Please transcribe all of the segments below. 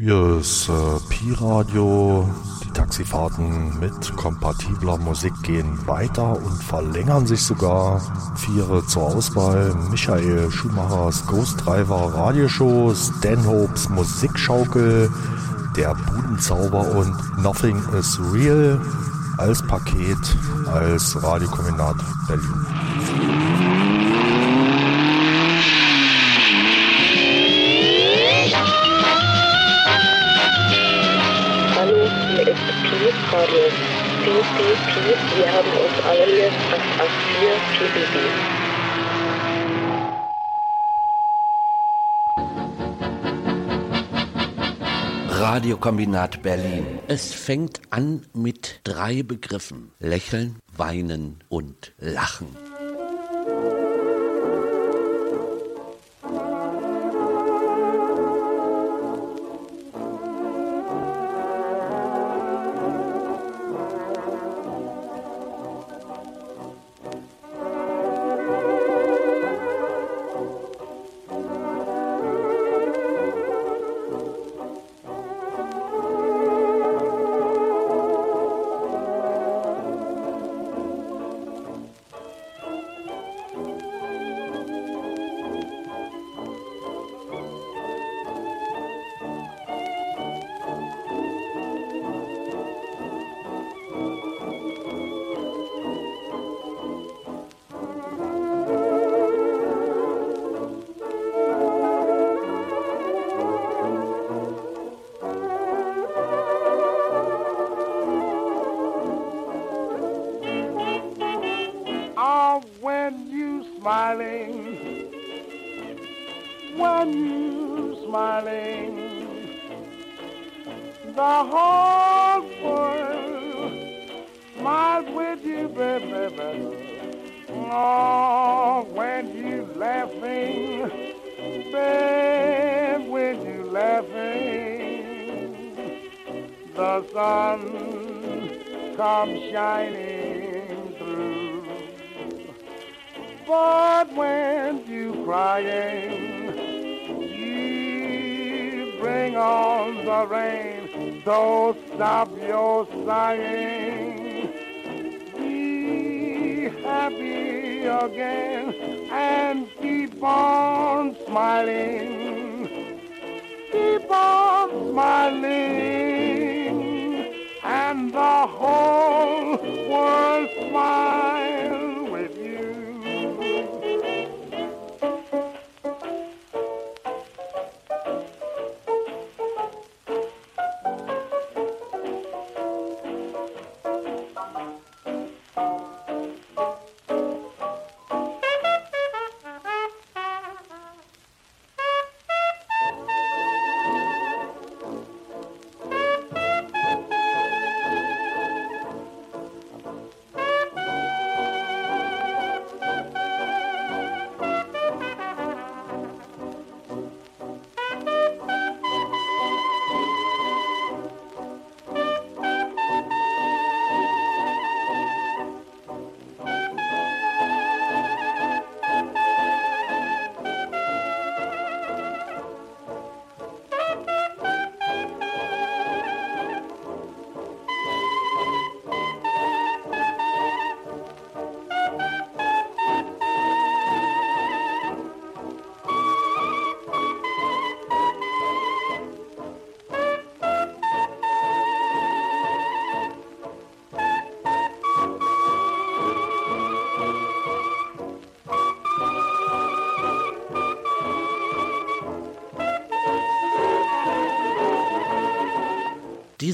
Hier ist äh, Pi-Radio. Die Taxifahrten mit kompatibler Musik gehen weiter und verlängern sich sogar. Viere zur Auswahl. Michael Schumachers Ghost Driver Radioshow, Stanhopes Musikschaukel, Der Budenzauber und Nothing is Real als Paket als Radiokombinat Berlin. Pi, Pi, Pi, wir haben uns alias 884 PBB. Radiokombinat Berlin. Es fängt an mit drei Begriffen. Lächeln, weinen und lachen.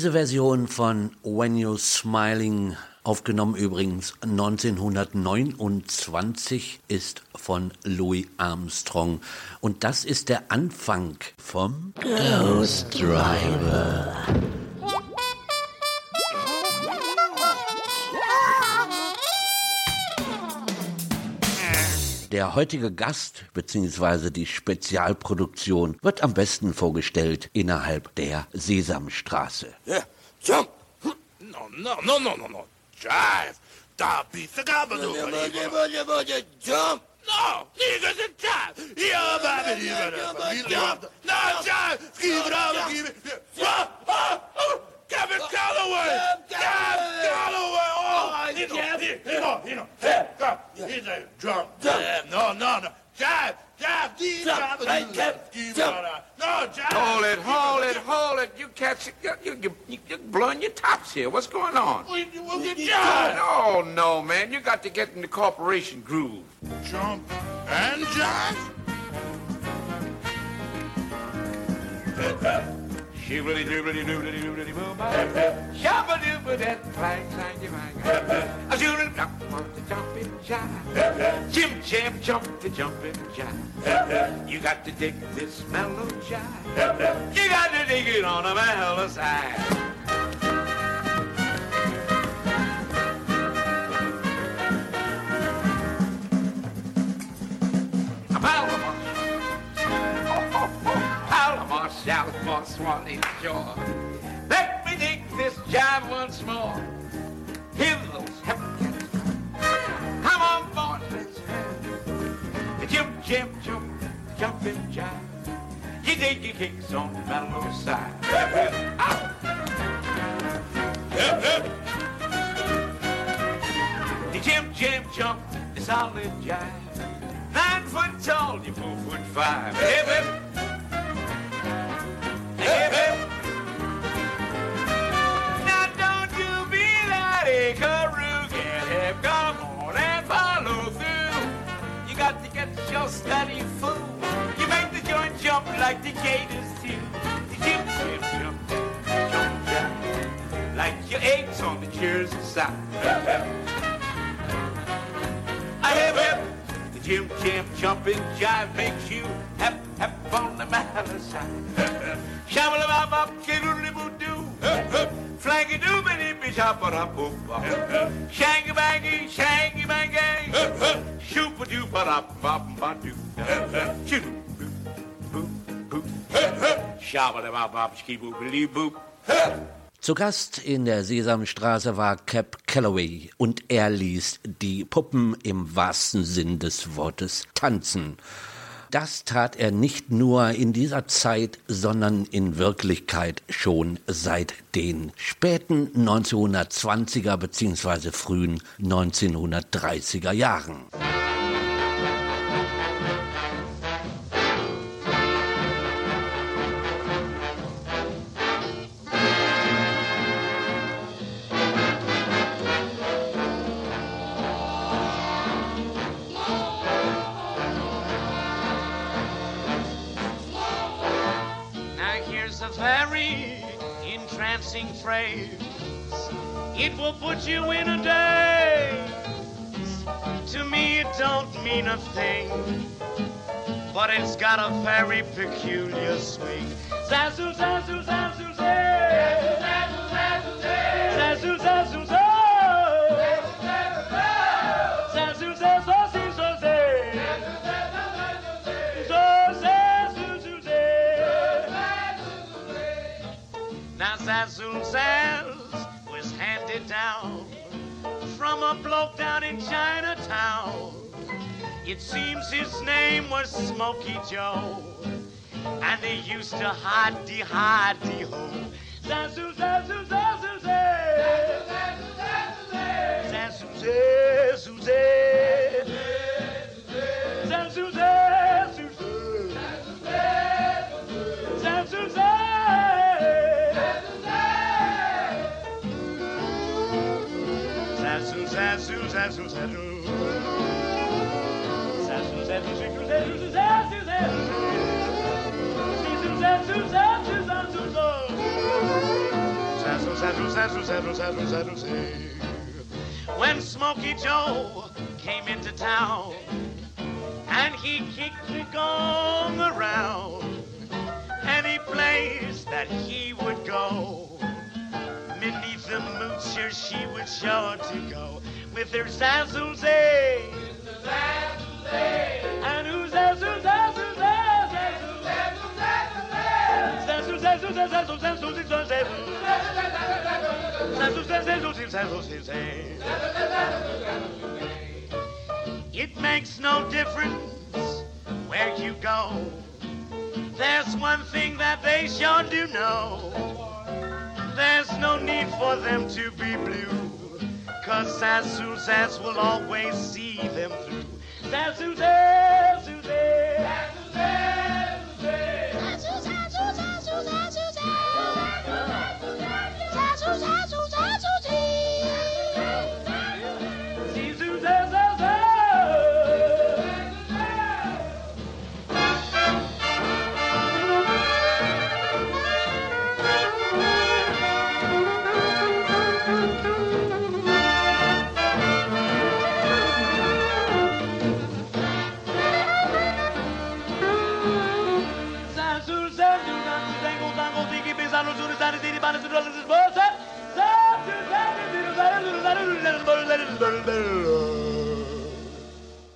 Diese Version von When You're Smiling, aufgenommen übrigens 1929, ist von Louis Armstrong. Und das ist der Anfang vom Ghost Driver. Der heutige Gast bzw. die Spezialproduktion wird am besten vorgestellt innerhalb der Sesamstraße. Yeah, jump. No, no, no, no, no, no. Jive. Da pizza gabadoo. Jump. no, niggas and jive. Yeah, baby, you better. No, jive. Keep it up, keep it. Kevin Calloway! Kevin Calloway! Oh, you know, you know, you know. Hey, come. He's a drum. No, no, no. Jive, jive, jive. Right, Kev. Keep it on. No, jive. Hold it, hold it, hold it. You cats, you, you, you, you're blowing your tops here. What's going on? We, we'll get jive. Oh, no, man. You got to get in the corporation groove. Jump and jive. Shibbity doobity doobity doobity boo Shabba dooba that clang clang you bang. A shooting jump the jumping jive. Jim jam jump the jumping jive. You got to dig this mellow jive. You got to dig it on a mellow side. A shout for Swanee shore. Let me dig this jive once more. Hear those hepcats Come on, boys, let's have the jump, jump, jump, jumping jive. You dig your kicks on the mellow side. Ah. The jump, jump, jump, the solid jive. Nine foot tall, you four foot five. Hip, hip. Now don't you be that come on and follow through. You got to get your steady fool. You make the joint jump like the gators do. The jump, jump, jump, jump, jump. Like your eggs on the Jersey side. I. The Jim Jam jumping jive makes you hep hep on the mallet side. Shabba bop bop, kiddly boo doo. Flanky doo bitty be shabba up boop bop. Shangy bangy, shangy bangy. Shoopa doo ba up bop doo. Bop boop boop. Zu Gast in der Sesamstraße war Cap Calloway und er ließ die Puppen im wahrsten Sinn des Wortes tanzen. Das tat er nicht nur in dieser Zeit, sondern in Wirklichkeit schon seit den späten 1920er bzw. frühen 1930er Jahren. of thing, but it's got a very peculiar swing. Zazzle, zazzle, zazzle, zay. Zazzle, zazzle, zay. Zazzle, zazzle, zay. Now Zazzle Zazz was handed down from a bloke down in Chinatown. It seems his name was Smoky Joe. And they used to hidey hidey ho. Zazu, zazu, zazu, zazu, zazu, zazu, zazu, Zazoo, Zazoo, Zazoo. When Smokey Joe came into town and he kicked the gong around any place that he would go. Beneath the moocher, she would sure to go with her zazzles, eh? With the zazzles. It makes no difference where you go. There's one thing that they sure do know. There's no need for them to be blue. Cause Sassoon Sass will always see them through. Sasu Sass, Sasu Sass,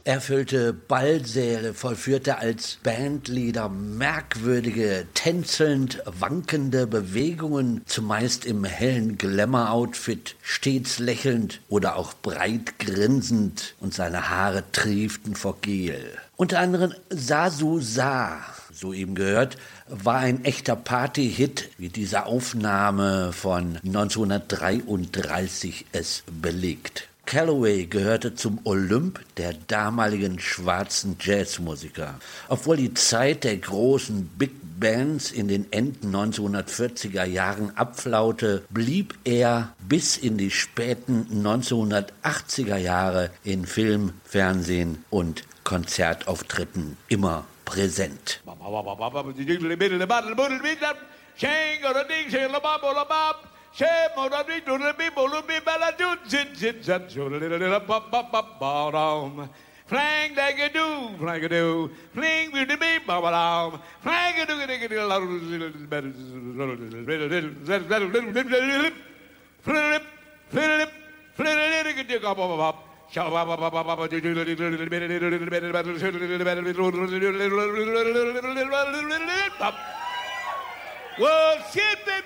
Er füllte Ballsäle, vollführte als Bandleader merkwürdige, tänzelnd wankende Bewegungen, zumeist im hellen Glamour-Outfit, stets lächelnd oder auch breit grinsend und seine Haare trieften vor Gel. Unter anderem Sasu Sa, so eben gehört, war ein echter Party-Hit, wie diese Aufnahme von 1933 es belegt. Calloway gehörte zum Olymp der damaligen schwarzen Jazzmusiker. Obwohl die Zeit der großen Big Bands in den Enden 1940er Jahren abflaute, blieb er bis in die späten 1980er Jahre in Film, Fernsehen und Konzertauftritten immer präsent. Flang like a do, flang a do, fling with the beat, baba dom, flang a do, flip, flip, flip, flip, well, skip it,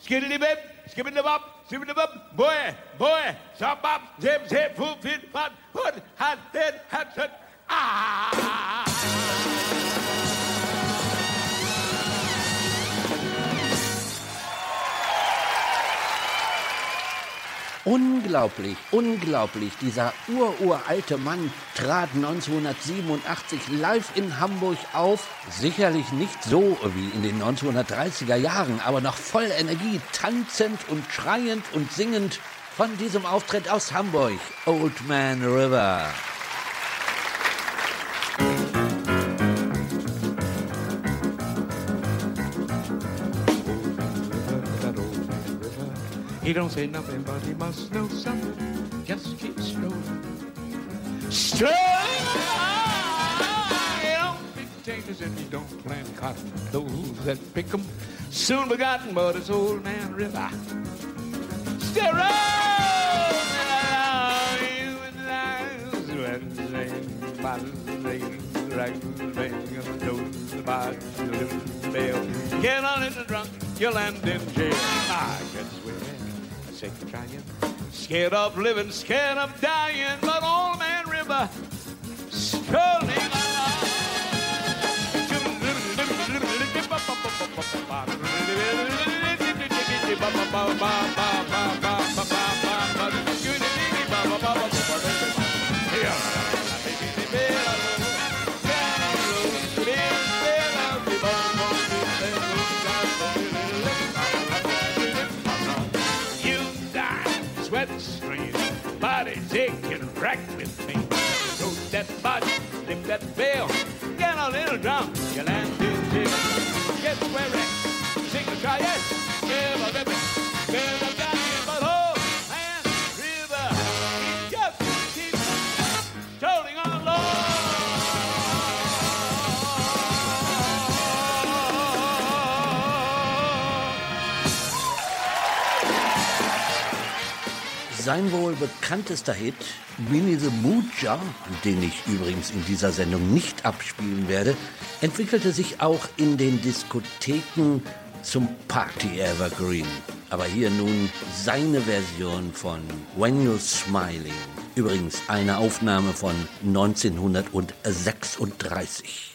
skiddly bip, skipping the bop, skipping the bop, boy, boy, stop bop, zip, zip, foot, fit, pot, put, hat, head, hat, ah. Unglaublich, unglaublich. Dieser ururalte Mann trat 1987 live in Hamburg auf. Sicherlich nicht so wie in den 1930er Jahren, aber noch voll Energie, tanzend und schreiend und singend von diesem Auftritt aus Hamburg. Old Man River. He don't say nothing, but he must know something. Just keep strolling. Strolling! Be dangerous if you don't plant cotton. Those that pick 'em soon begotten, but it's old man river. Still. Get on in the drunk, you'll end in jail. I guess we're sick trying. Scared of living, scared of dying, but old man river strolling You that bell, get a little drunk, you land jail. Get swearing, sing a try it, give a Sein wohl bekanntester Hit, Winnie the Moocher, den ich übrigens in dieser Sendung nicht abspielen werde, entwickelte sich auch in den Diskotheken zum Party Evergreen. Aber hier nun seine Version von When You're Smiling. Übrigens eine Aufnahme von 1936.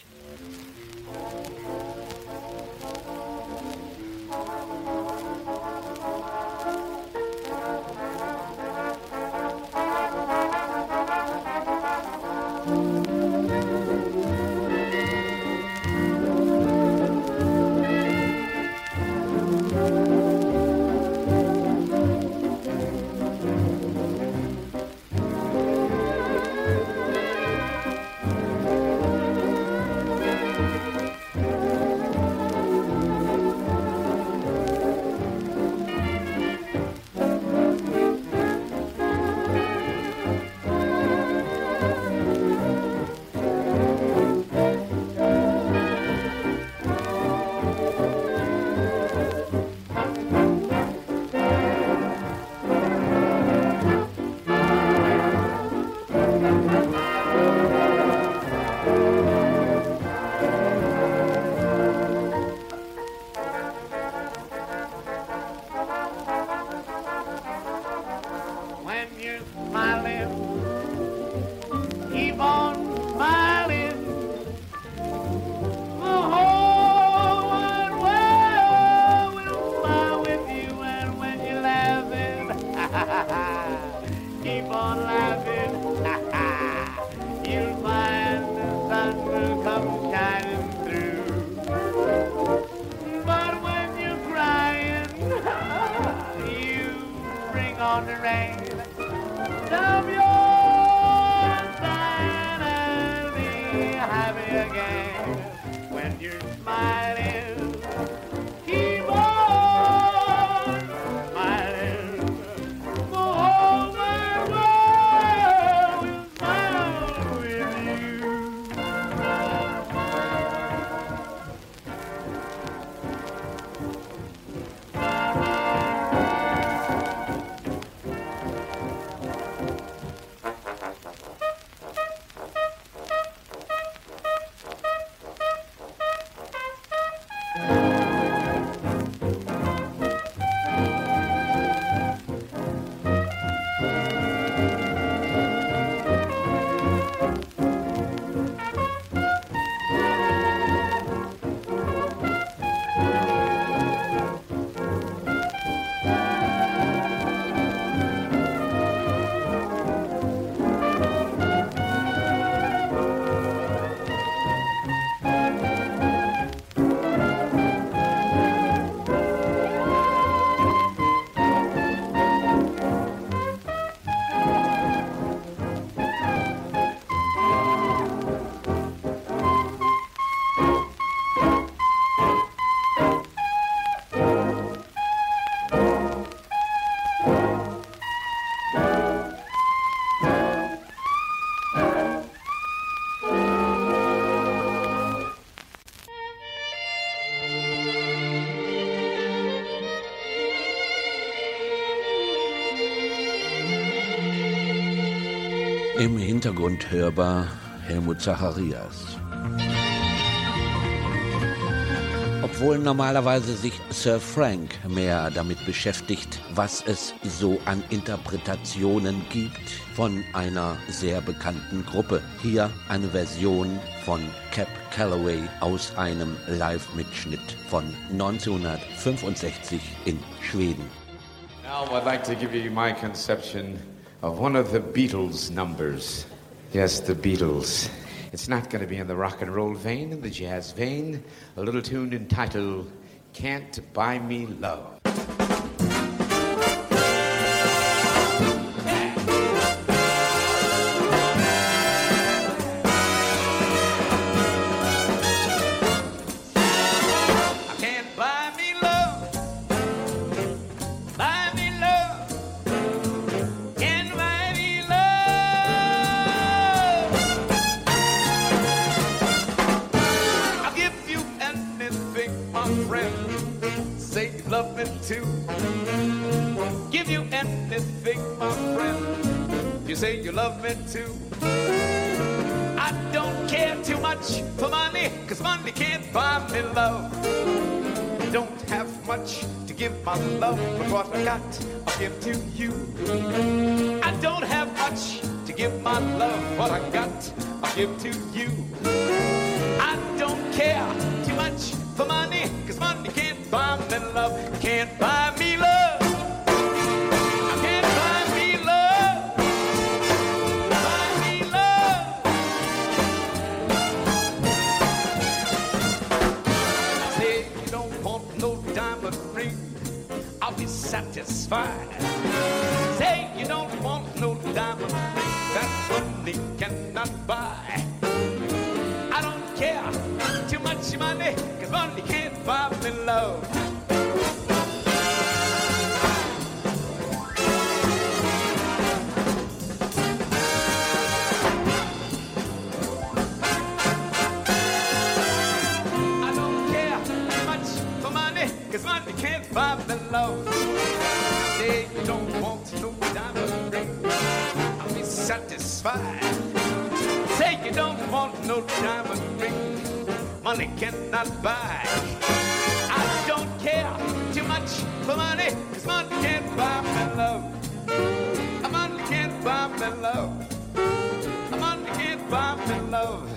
Hintergrund hörbar Helmut Zacharias. Obwohl normalerweise sich Sir Frank mehr damit beschäftigt, was es so an Interpretationen gibt von einer sehr bekannten Gruppe. Hier eine Version von Cap Calloway aus einem Live-Mitschnitt von 1965 in Schweden. Now, I'd like to give you my conception of one of the Beatles numbers. Yes, the Beatles. It's not going to be in the rock and roll vein, in the jazz vein. A little tune entitled Can't Buy Me Love. Too. I don't care too much for money, cause money can't buy me love. Don't have much to give my love, but what I got, I'll give to you. I don't have much to give my love what I got, I'll give to you. I don't care too much for money, cause money no diamond ring that money cannot buy. I don't care too much money, cause money can't buy me love. Say you don't want no diamond ring, money cannot buy. I don't care too much for money, cause money can't buy me love. Money can't buy me love. Money can't buy me love.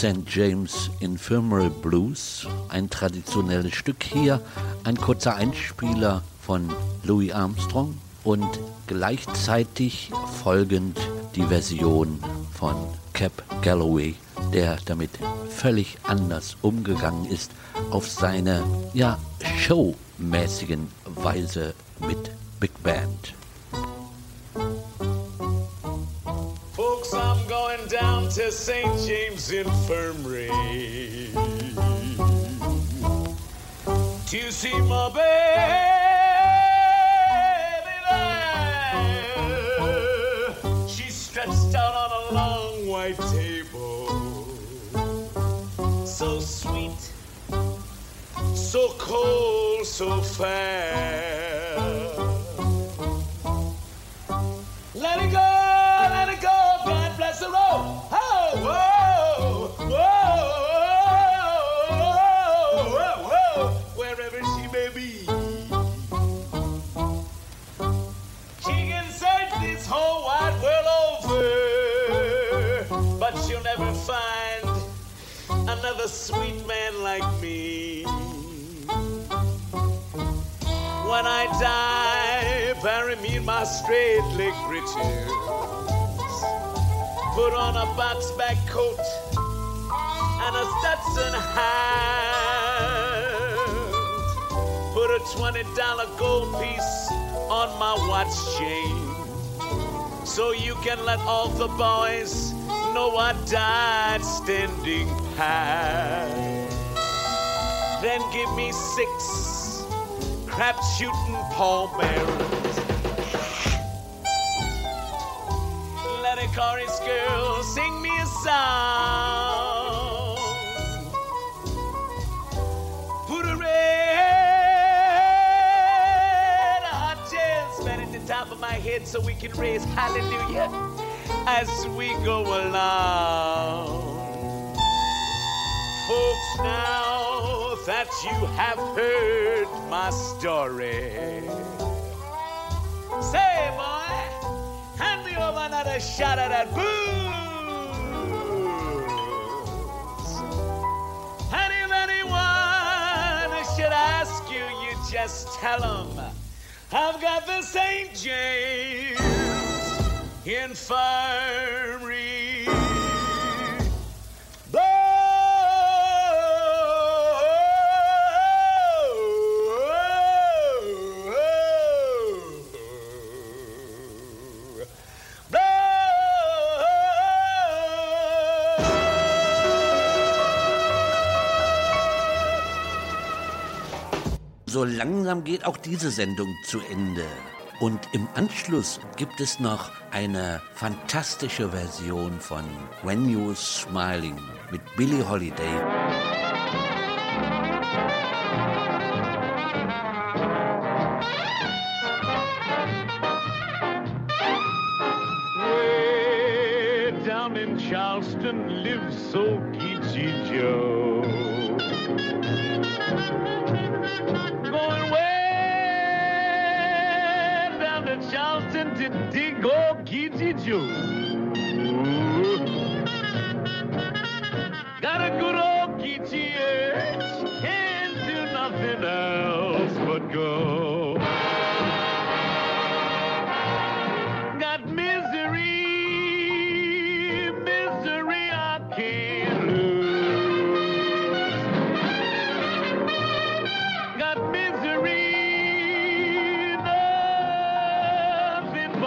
St. James Infirmary Blues, ein traditionelles Stück hier, ein kurzer Einspieler von Louis Armstrong und gleichzeitig folgend die Version von Cap Galloway, der damit völlig anders umgegangen ist auf seine ja showmäßigen Weise mit Big Band. Down to St. James Infirmary to see my baby there. She's stretched out on a long white table, so sweet, so cold, so fair. My straight leg breeches. Put on a box back coat and a Stetson hat. Put a $20 gold piece on my watch chain. So you can let all the boys know I died standing pat. Then give me six crap shooting pallbearers. Let chorus girl sing me a song. Put a red hot jazz band at the top of my head so we can raise hallelujah as we go along. Folks, now that you have heard my story, say, another shot of that booze. And if anyone should ask you, you just tell them I've got the St. James Infirmary So langsam geht auch diese Sendung zu Ende. Und im Anschluss gibt es noch eine fantastische Version von When You're Smiling mit Billie Holiday. Way down in Charleston lives Sokichi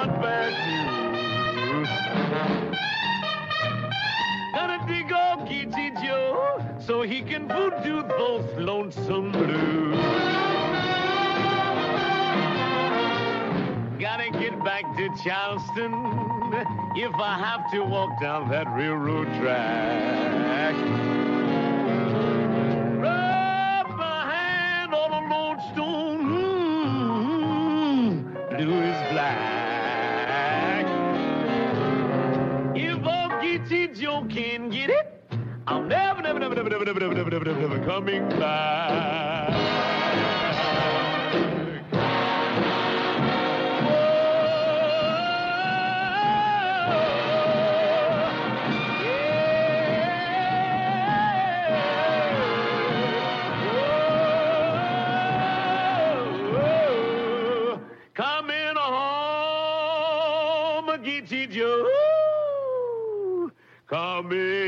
nothing bad news. Gotta dig old Geechee Joe so he can voodoo those lonesome blues. Gotta get back to Charleston if I have to walk down that railroad track. Never coming back. Coming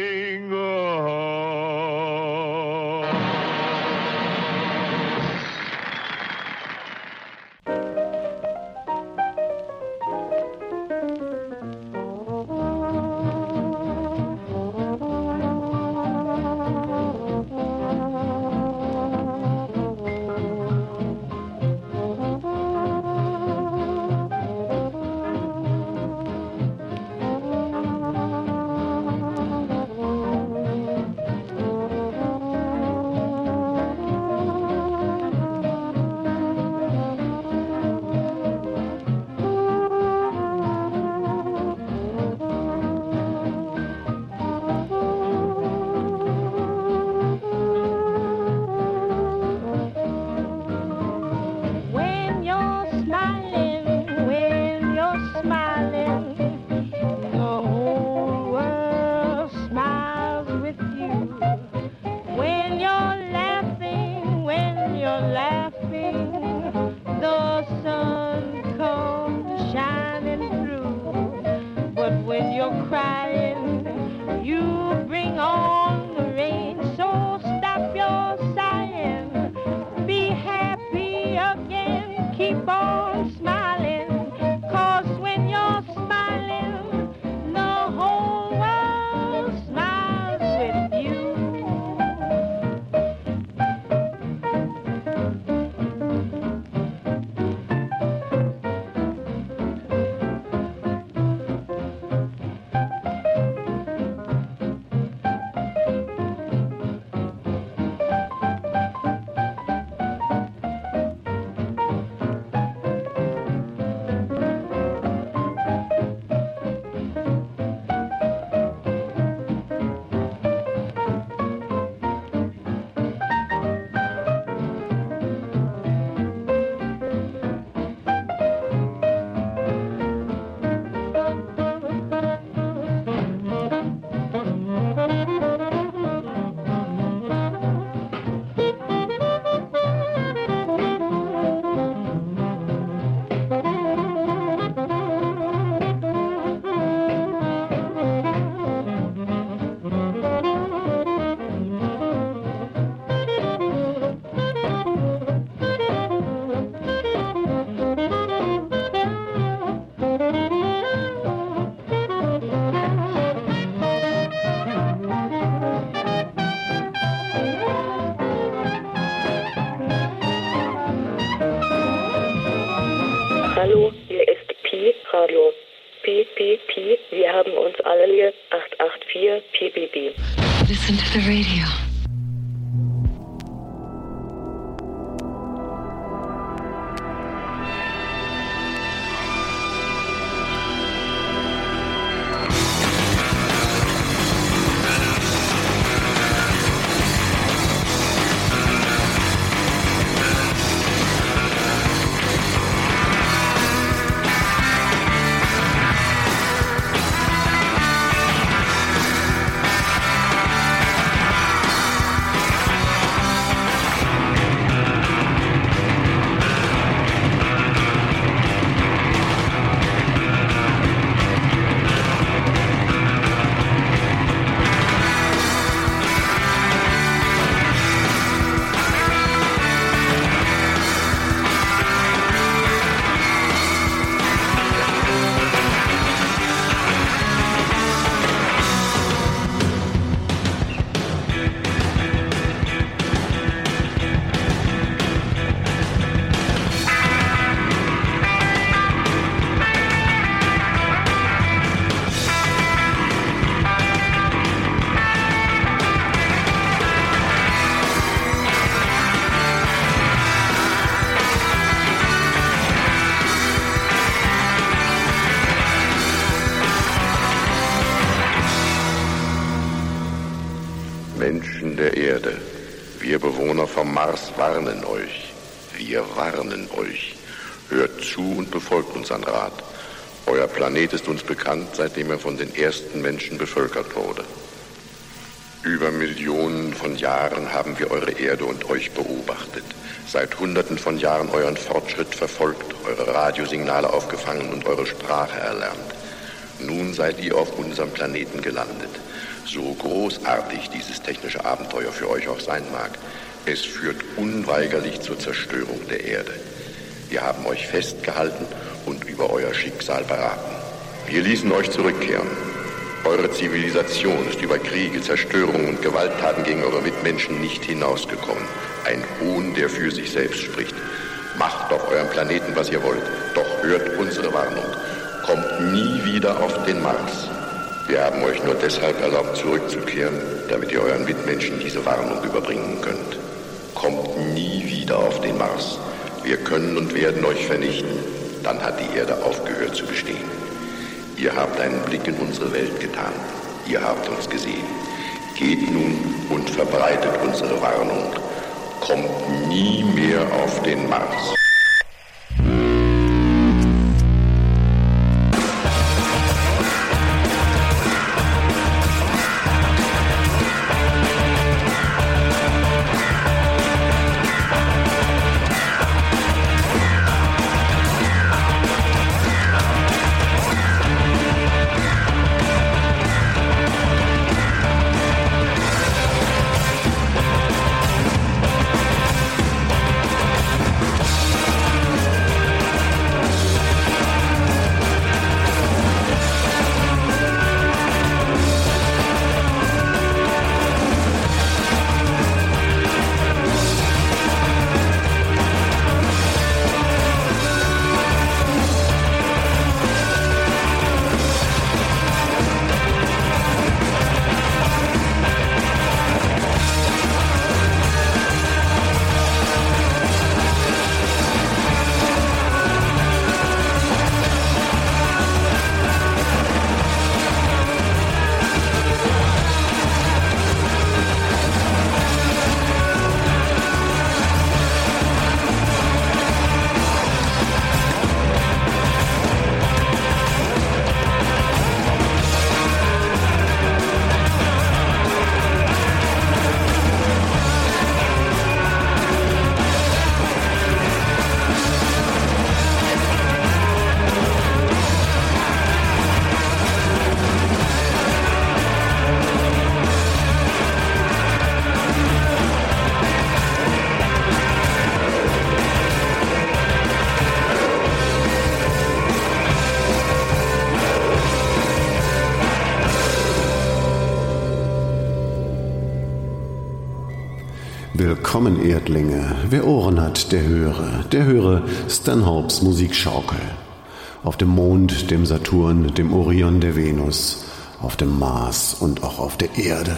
ist uns bekannt, seitdem er von den ersten Menschen bevölkert wurde. Über Millionen von Jahren haben wir eure Erde und euch beobachtet. Seit Hunderten von Jahren euren Fortschritt verfolgt, eure Radiosignale aufgefangen und eure Sprache erlernt. Nun seid ihr auf unserem Planeten gelandet. So großartig dieses technische Abenteuer für euch auch sein mag, es führt unweigerlich zur Zerstörung der Erde. Wir haben euch festgehalten und über euer Schicksal beraten. Wir ließen euch zurückkehren. Eure Zivilisation ist über Kriege, Zerstörungen und Gewalttaten gegen eure Mitmenschen nicht hinausgekommen. Ein Hohn, der für sich selbst spricht. Macht auf eurem Planeten, was ihr wollt. Doch hört unsere Warnung. Kommt nie wieder auf den Mars. Wir haben euch nur deshalb erlaubt, zurückzukehren, damit ihr euren Mitmenschen diese Warnung überbringen könnt. Kommt nie wieder auf den Mars. Wir können und werden euch vernichten. Dann hat die Erde aufgehört zu bestehen. Ihr habt einen Blick in unsere Welt getan. Ihr habt uns gesehen. Geht nun und verbreitet unsere Warnung. Kommt nie mehr auf den Mars. Hat, der höre. Der höre Stanhopes Musikschaukel. Auf dem Mond, dem Saturn, dem Orion der Venus, auf dem Mars und auch auf der Erde.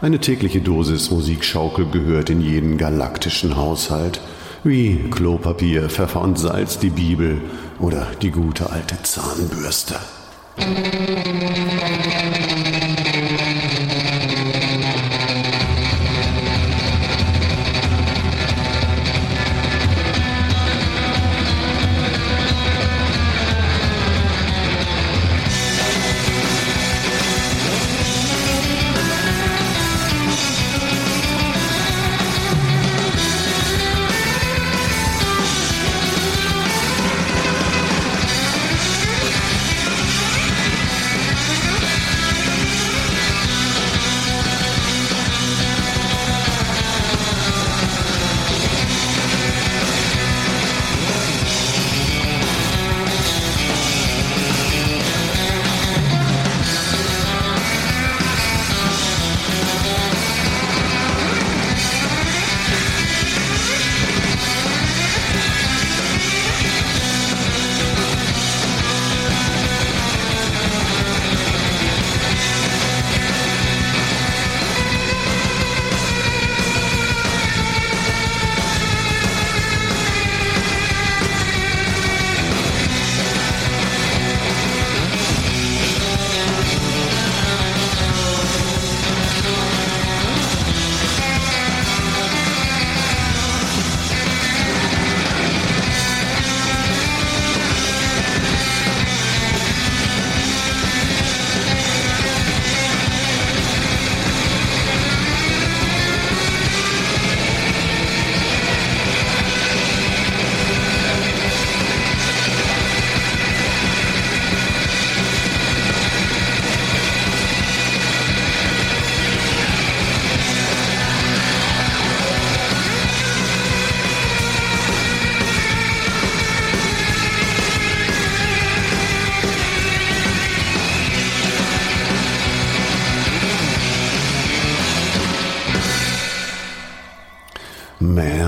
Eine tägliche Dosis Musikschaukel gehört in jeden galaktischen Haushalt, wie Klopapier, Pfeffer und Salz, die Bibel oder die gute alte Zahnbürste.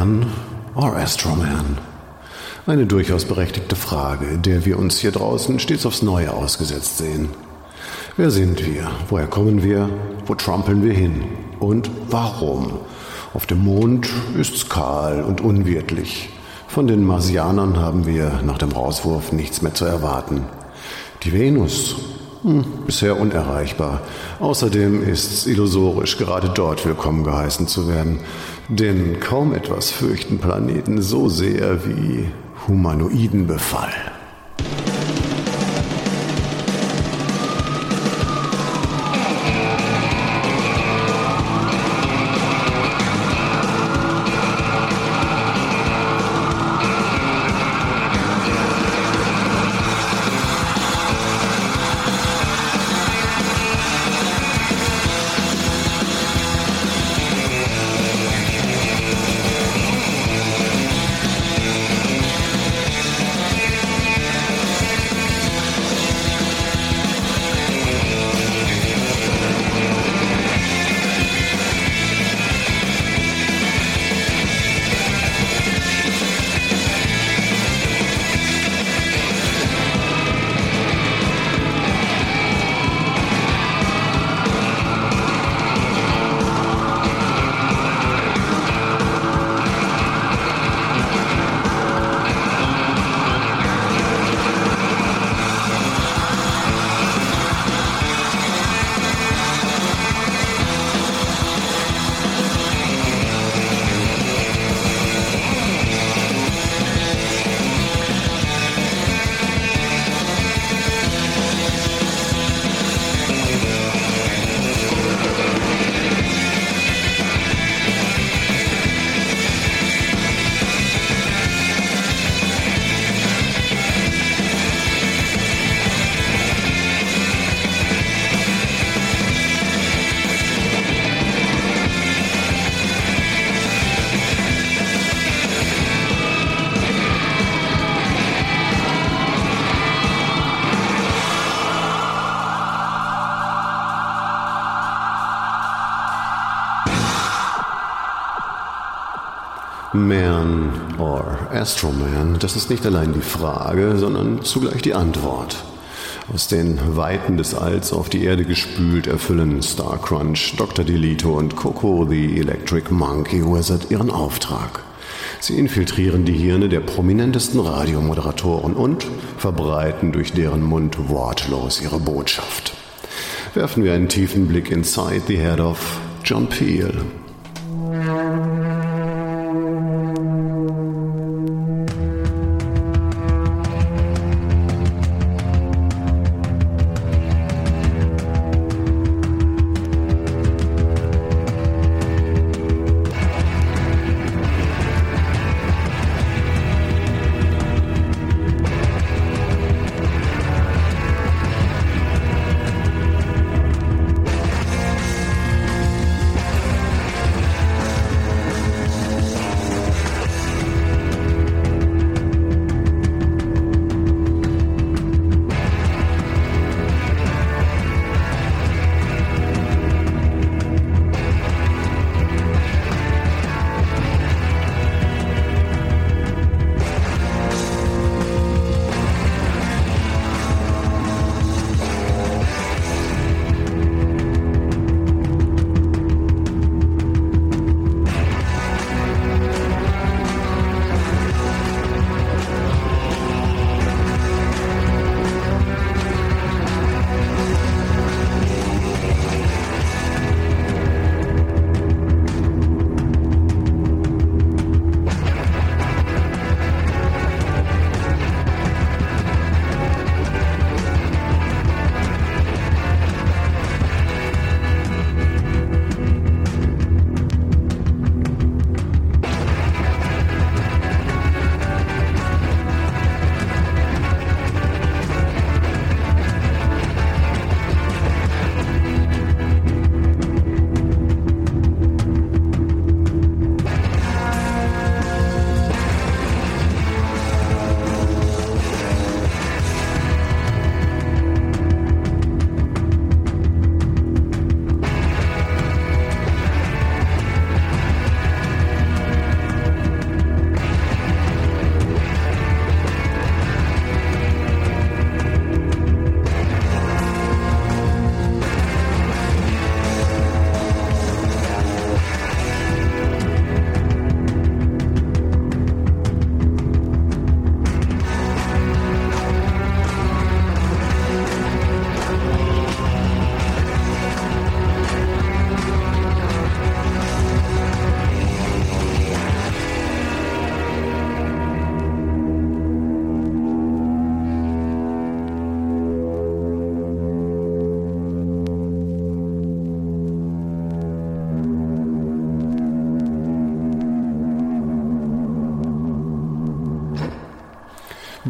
Man or Astroman? Eine durchaus berechtigte Frage, der wir uns hier draußen stets aufs Neue ausgesetzt sehen. Wer sind wir? Woher kommen wir? Wo trampeln wir hin? Und warum? Auf dem Mond ist's kahl und unwirtlich. Von den Marsianern haben wir nach dem Rauswurf nichts mehr zu erwarten. Die Venus? Hm, bisher unerreichbar. Außerdem ist's illusorisch, gerade dort willkommen geheißen zu werden. Denn kaum etwas fürchten Planeten so sehr wie Humanoidenbefall. Astroman, das ist nicht allein die Frage, sondern zugleich die Antwort. Aus den Weiten des Alls auf die Erde gespült erfüllen Star Crunch, Dr. Delito und Coco the Electric Monkey Wizard ihren Auftrag. Sie infiltrieren die Hirne der prominentesten Radiomoderatoren und verbreiten durch deren Mund wortlos ihre Botschaft. Werfen wir einen tiefen Blick inside the head of John Peel.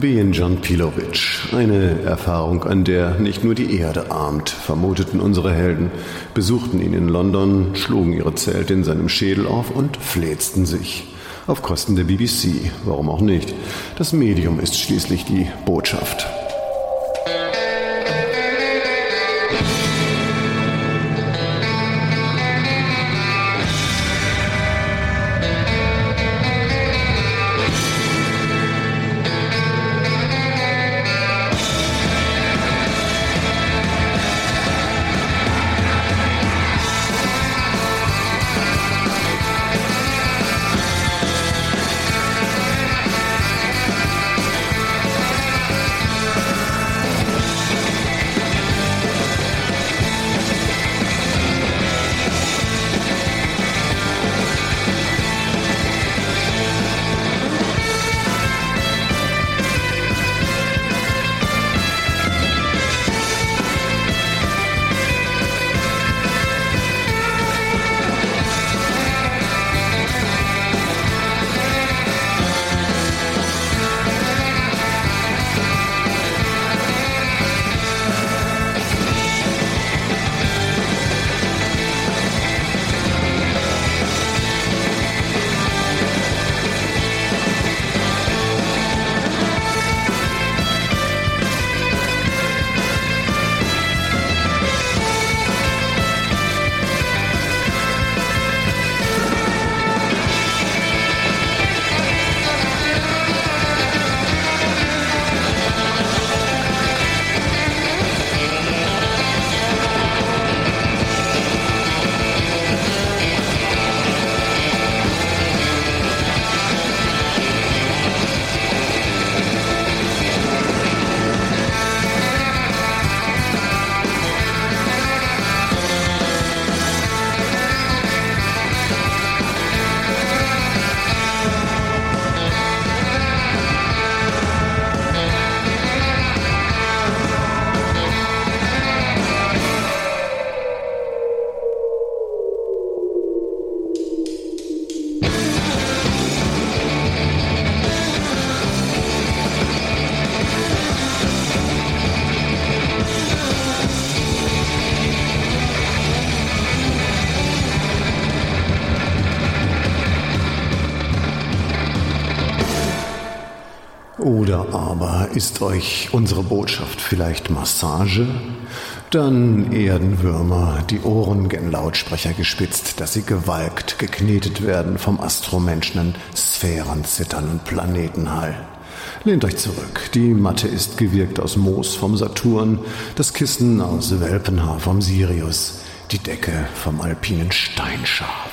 John Pilovic. Eine Erfahrung, an der nicht nur die Erde ahmt, vermuteten unsere Helden, besuchten ihn in London, schlugen ihre Zelte in seinem Schädel auf und fläzten sich. Auf Kosten der BBC, warum auch nicht. Das Medium ist schließlich die Botschaft. Ist euch unsere Botschaft vielleicht Massage? Dann Erdenwürmer, die Ohren gen Lautsprecher gespitzt, dass sie gewalkt geknetet werden vom Astromenschen an Sphärenzittern und Planetenhall. Lehnt euch zurück. Die Matte ist gewirkt aus Moos vom Saturn, das Kissen aus Welpenhaar vom Sirius, die Decke vom alpinen Steinschaf.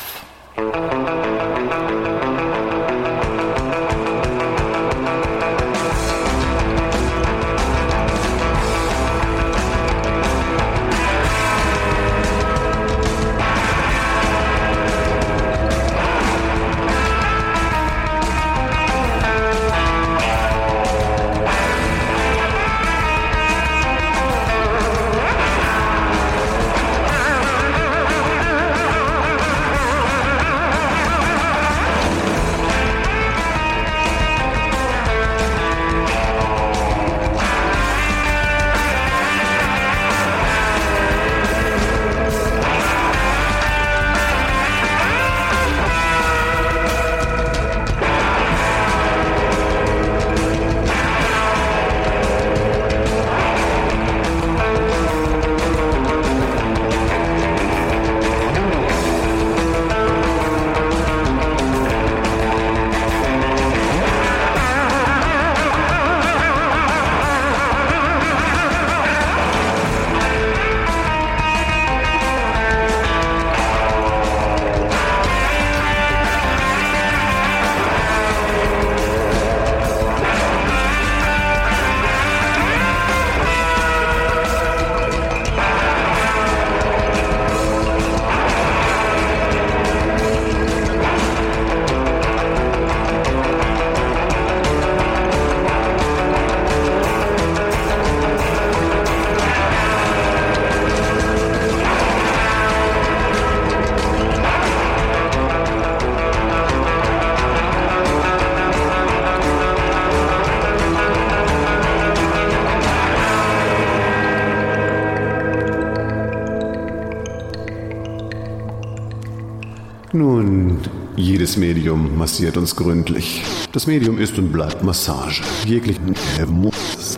Massiert uns gründlich. Das Medium ist und bleibt Massage. Jeglichen Muss.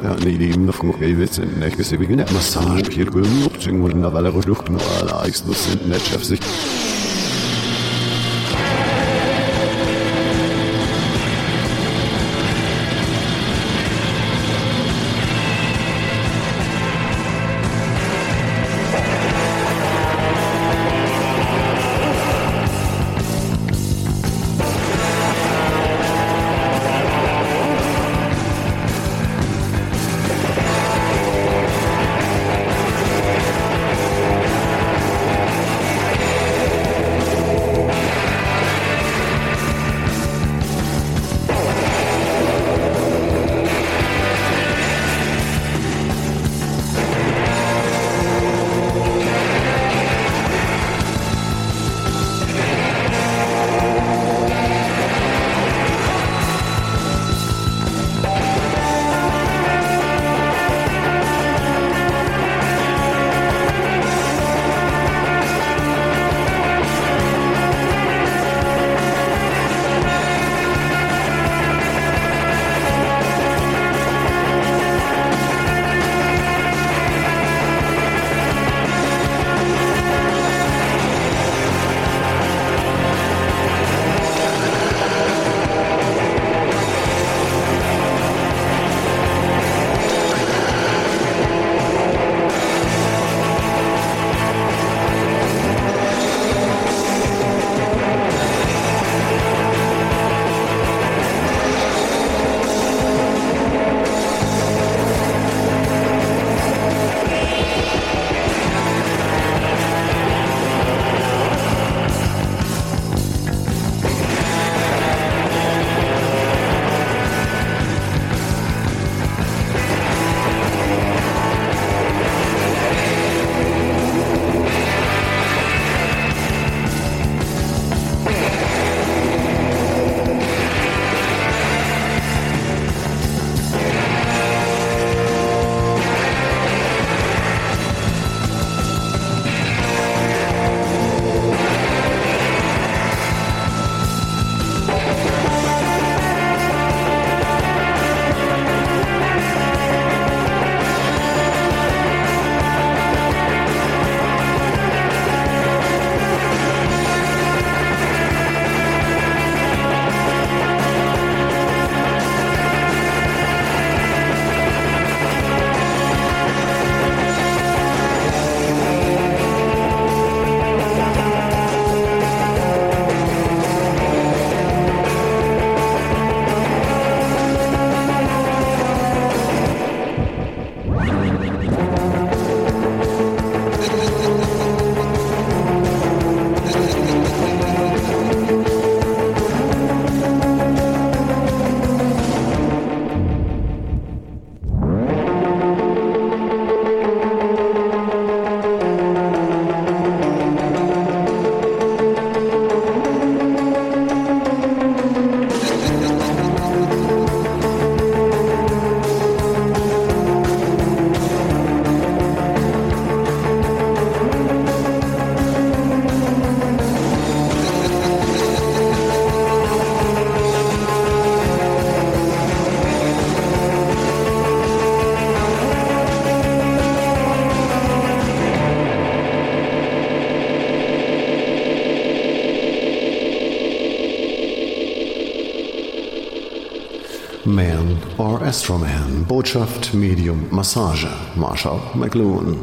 Astroman, Botschaft, Medium, Massage, Marshall McLuhan.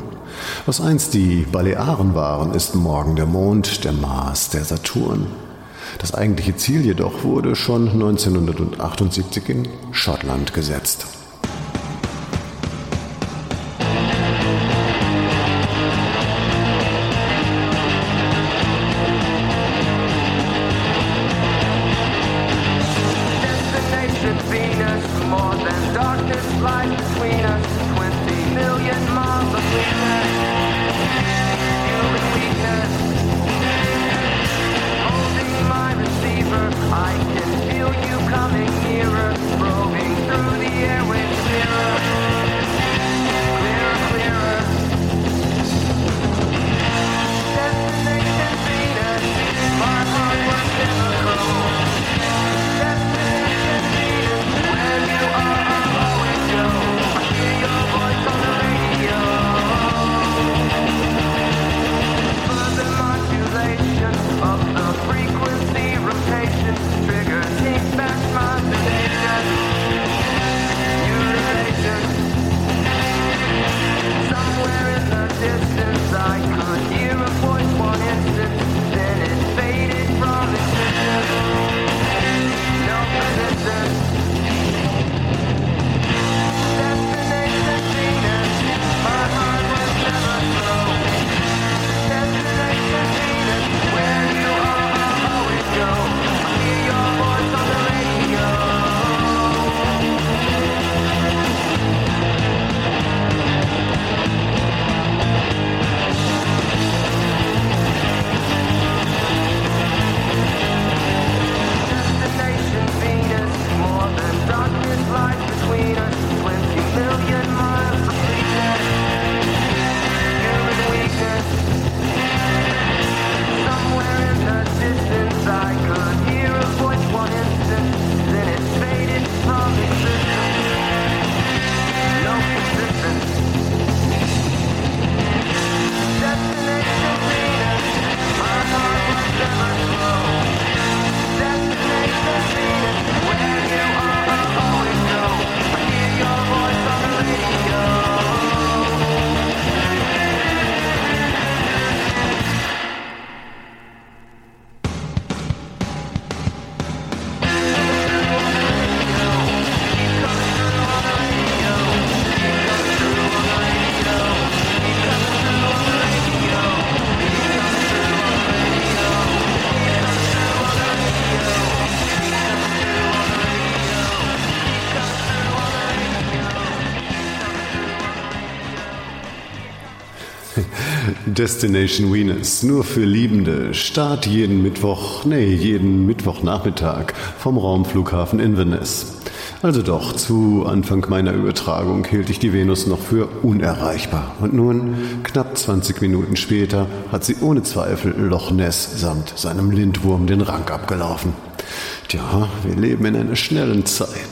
Was einst die Balearen waren, ist morgen der Mond, der Mars, der Saturn. Das eigentliche Ziel jedoch wurde schon 1978 in Schottland gesetzt. Destination Venus, nur für Liebende. Start jeden Mittwoch, nee, jeden Mittwochnachmittag vom Raumflughafen Inverness. Also doch, zu Anfang meiner Übertragung hielt ich die Venus noch für unerreichbar. Und nun, knapp 20 Minuten später, hat sie ohne Zweifel Loch Ness samt seinem Lindwurm den Rang abgelaufen. Tja, wir leben in einer schnellen Zeit.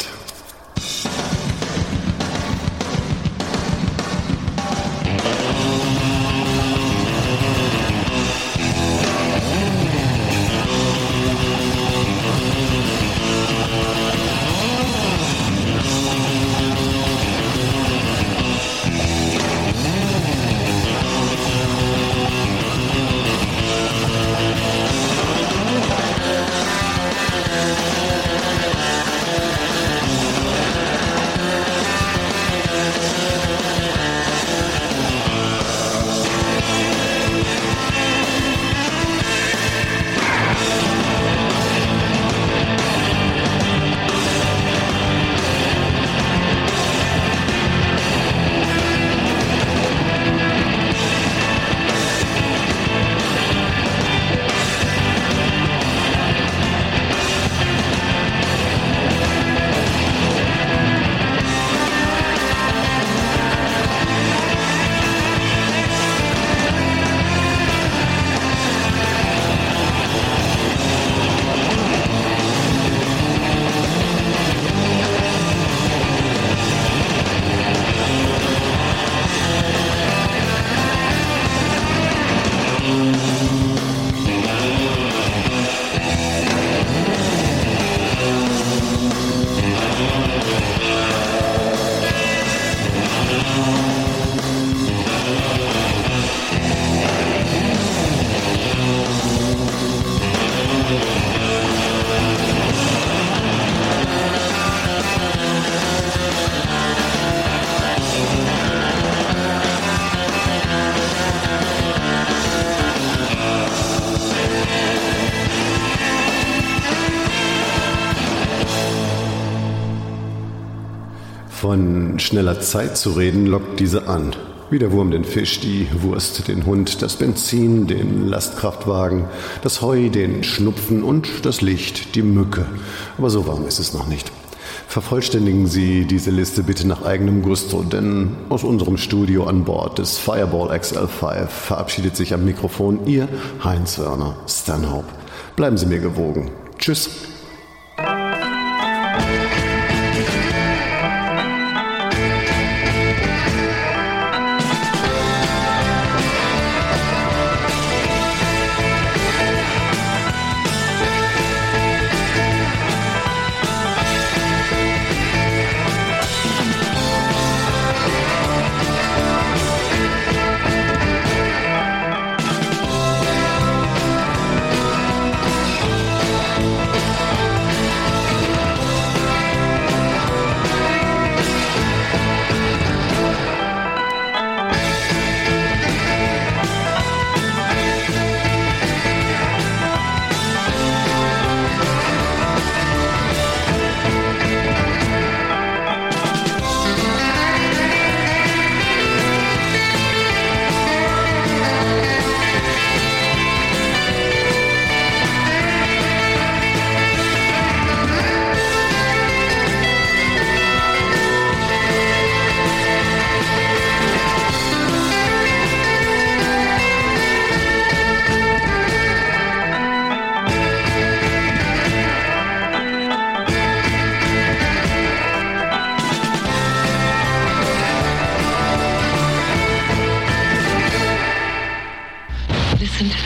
Von schneller Zeit zu reden lockt diese an. Wie der Wurm den Fisch, die Wurst den Hund, das Benzin den Lastkraftwagen, das Heu den Schnupfen und das Licht die Mücke. Aber so warm ist es noch nicht. Vervollständigen Sie diese Liste bitte nach eigenem Gusto, denn aus unserem Studio an Bord des Fireball XL5 verabschiedet sich am Mikrofon Ihr Heinz Werner Stanhope. Bleiben Sie mir gewogen. Tschüss.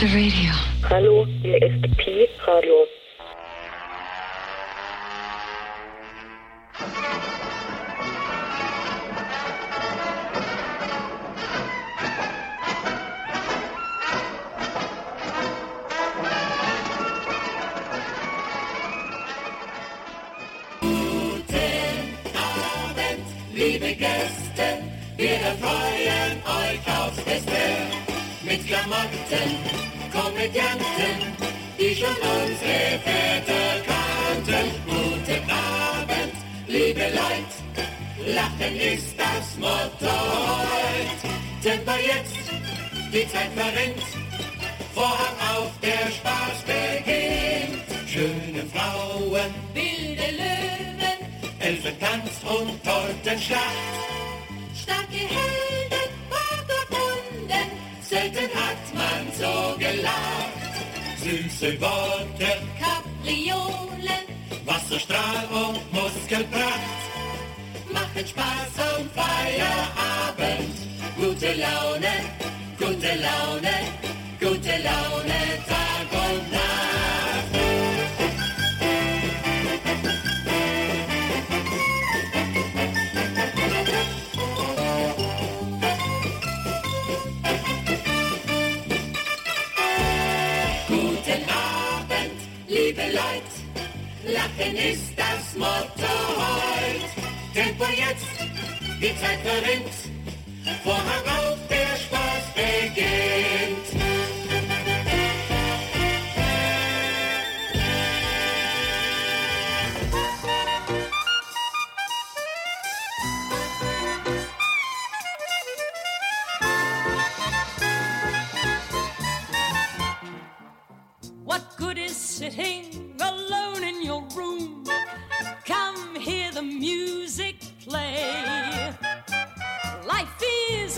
The radio. Hallo, hier ist Pi Radio. liebe Gäste, wir erfreuen euch aufs Beste. Mit Klamotten, Komödianten, die schon unsere Väter kannten. Guten Abend, liebe Leute, Lachen ist das Motto heut. Tempo jetzt, die Zeit verrinnt, Vorhang auf, der Spaß beginnt. Schöne Frauen, wilde Löwen, Elfentanz und Tortenschlacht. Starke Helden, so gelacht. Süße Worte, Kapriolen, Wasserstrahl und Muskelpracht. Machen Spaß am Feierabend. Gute Laune, gute Laune, gute Laune, Tag und Nacht. Lachen ist das Motto heut. Tempo jetzt, die Zeit verrinnt, Vorhang auf, der Spaß beginnt.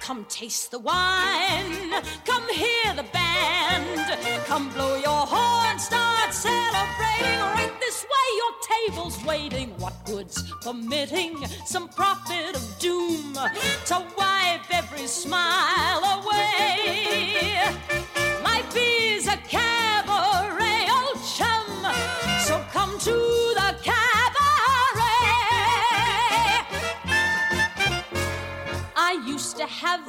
Come taste the wine. Come hear the band. Come blow your horn. Start celebrating. Right this way, your table's waiting. What good's permitting some prophet of doom to wipe every smile away? Life is a cabaret,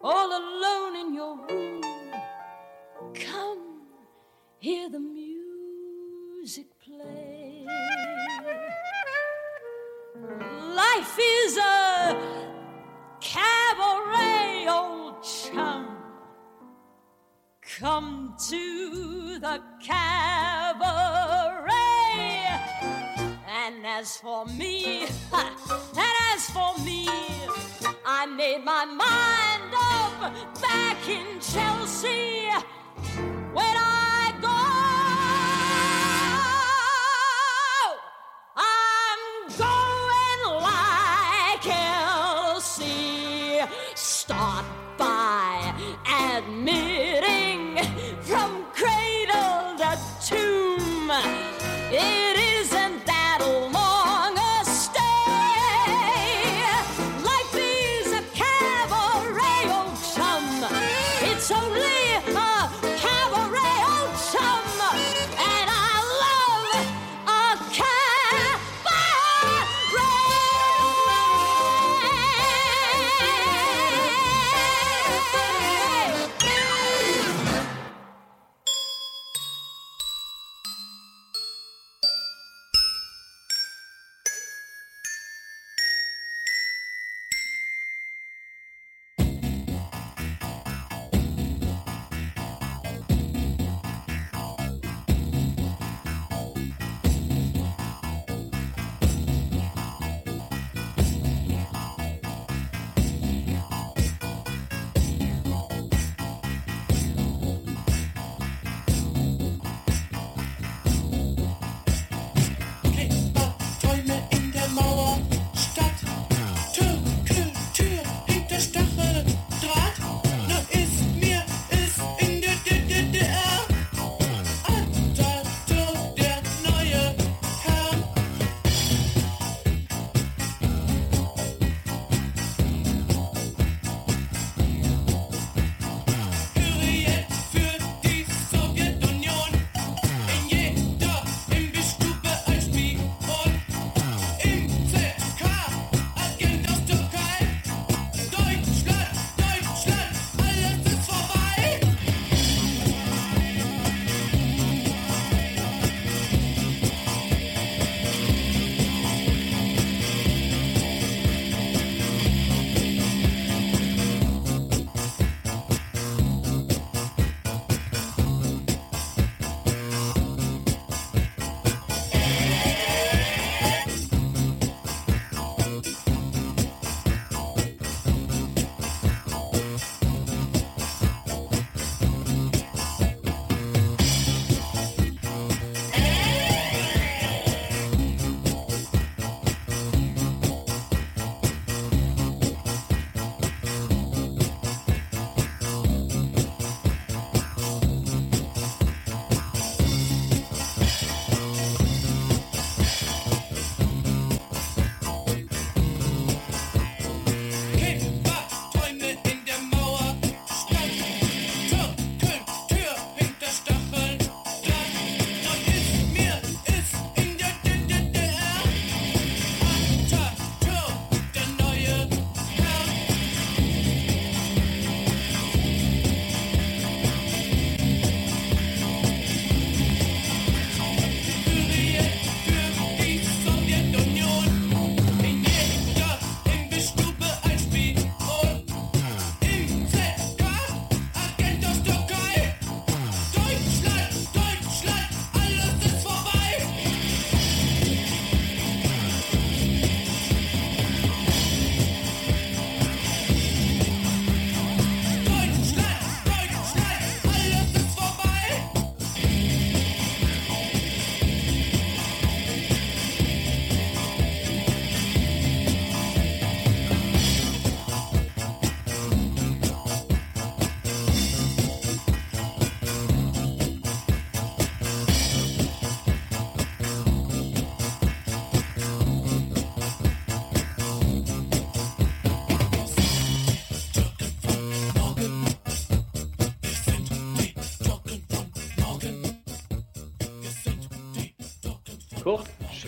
all alone in your room? Come, hear the music play. Life is a cabaret, old chum. Come to the cabaret. And as for me, and as for me, I made my mind up back in Chelsea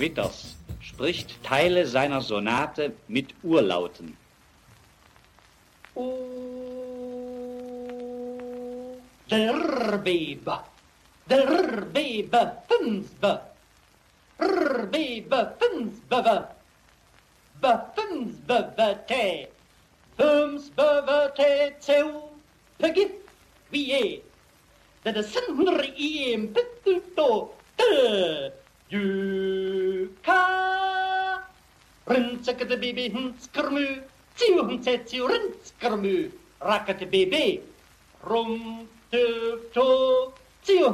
Witters spricht Teile seiner Sonate mit Urlauten. O Derbebe, Derbebe, Fünfbe, Rbebe, Be, Fünfbe, Te, Fünfbe, Te, Zeu, Pegit, Wie, Da das sind hundert Iem, Bitte, Do, Te, äh. Du, ka, Rintzeke de baby hinskermu, tiu hintsetju rinskermu, rakkete baby, rum, tuf, to, tiu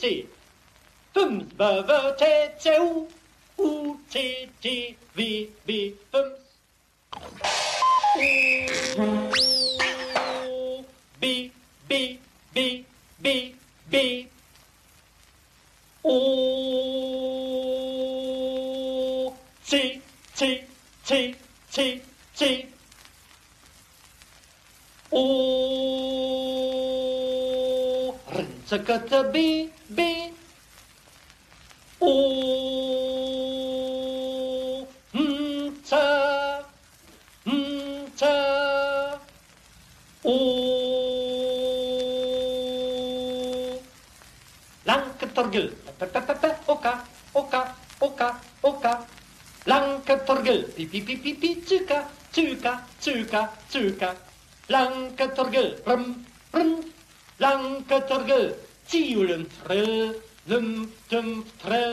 tiu. Fums beve te u. Te te vi vi fums. Bi, bi, bi, bi, bi. O T T T T T O Rinsekete B B O Nta Nta O Pepepepe Oka Oka Oka Oka Lanketorgel Pi pi pi pi pi Tsuka Tsuka Tsuka Tsuka Lanketorgel Rum Rum Lanketorgel Tiulen Frö Lum Tum Frö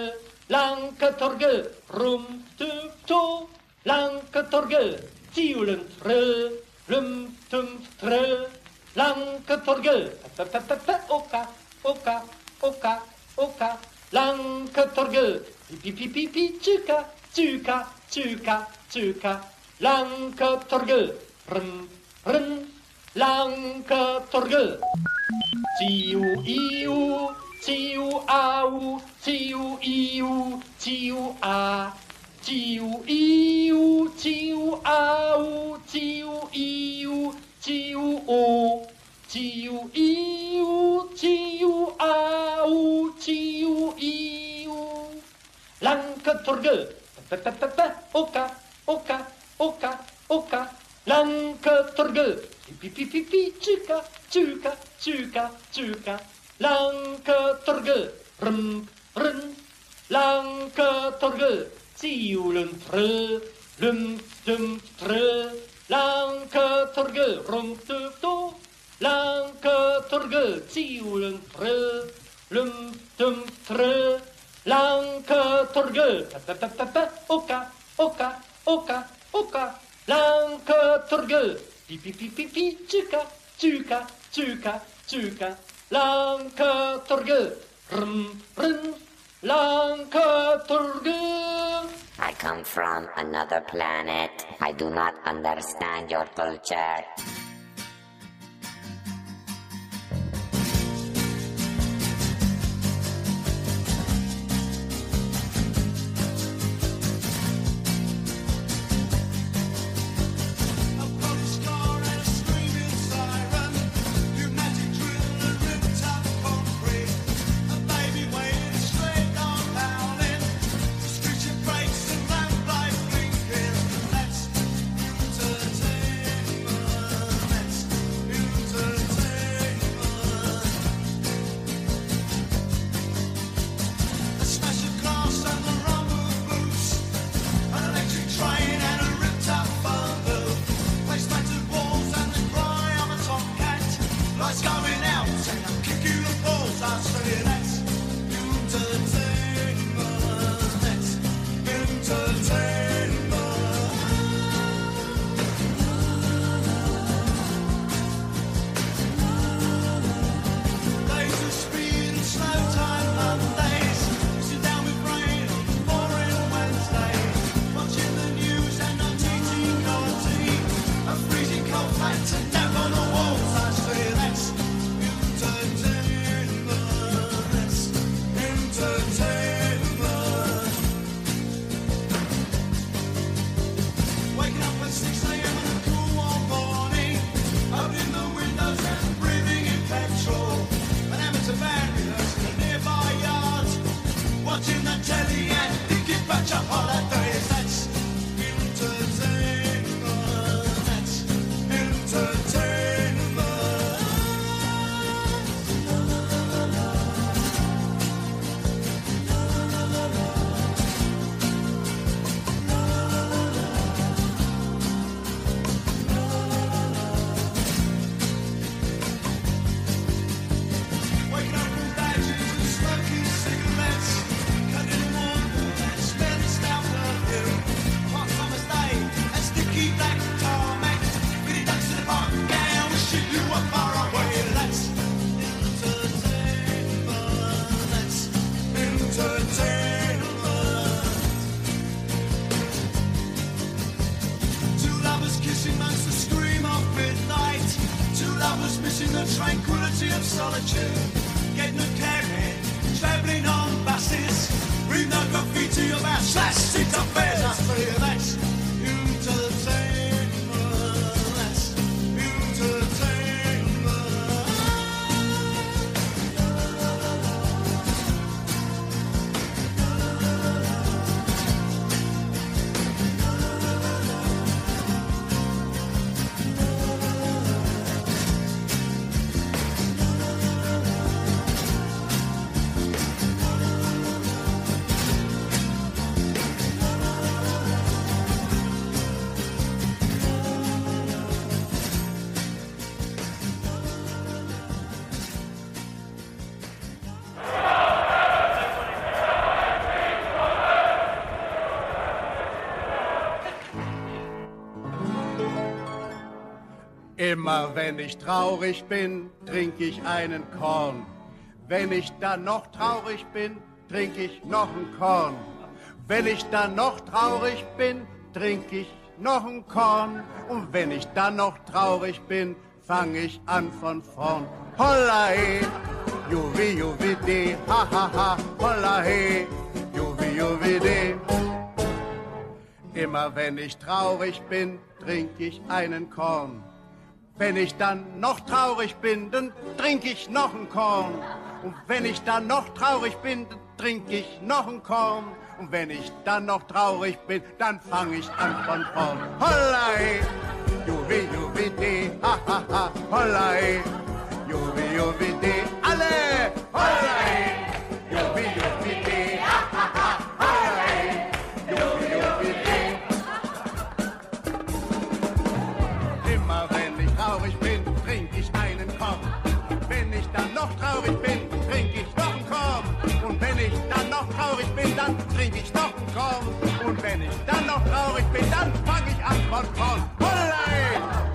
Lanketorgel Rum Tum To Lanketorgel Tiulen Frö Lum Tum Frö Lanketorgel Pepepepe Oka Oka Oka Oka langke torgel pipipipicika cika cika cika langke torgel renren langke torgel ciu iu ciu au ciu iu ciu a ciu iu ciu au ciu iu ciu o ciu iu. Pepepepe Oka Oka Oka Oka. Lanketorgel Pi pi pi pi Tsuka Tsuka Tsuka Tsuka Lanketorgel Rum Rum Lanketorgel Tiulen Frö Lum Dum Frö Lanketorgel Rum Tuf To Lanketorgel Tiulen Frö Lum Dum Frö Pepepepe Oka Oka Oka Oka. Lanketorgel Pi pi pi pi pi Tsuka Tsuka Tsuka Tsuka Lanketorgel Rum Rum Lanketorgel I come from another planet. I do not understand your culture. Affairs. I Immer wenn ich traurig bin, trinke ich einen Korn. Wenn ich dann noch traurig bin, trinke ich noch ein Korn. Wenn ich dann noch traurig bin, trinke ich noch ein Korn. Und wenn ich dann noch traurig bin, fange ich an von vorn. Holla he, juvi juvi de, ha ha ha, holla he, juvi juvi de. Immer wenn ich traurig bin, trinke ich einen Korn. Wenn ich dann noch traurig bin, dann trinke ich noch ein Korn. Und wenn ich dann noch traurig bin, dann trinke ich noch ein Korn. Und wenn ich dann noch traurig bin, dann fange ich an von vorn. Holla he, juvi juvi de, ha ha ha, holla he, juvi juvi de, alle, holla he, juvi Korn. Und wenn ich dann noch traurig bin, dann fange ich an von vorn. Hollei!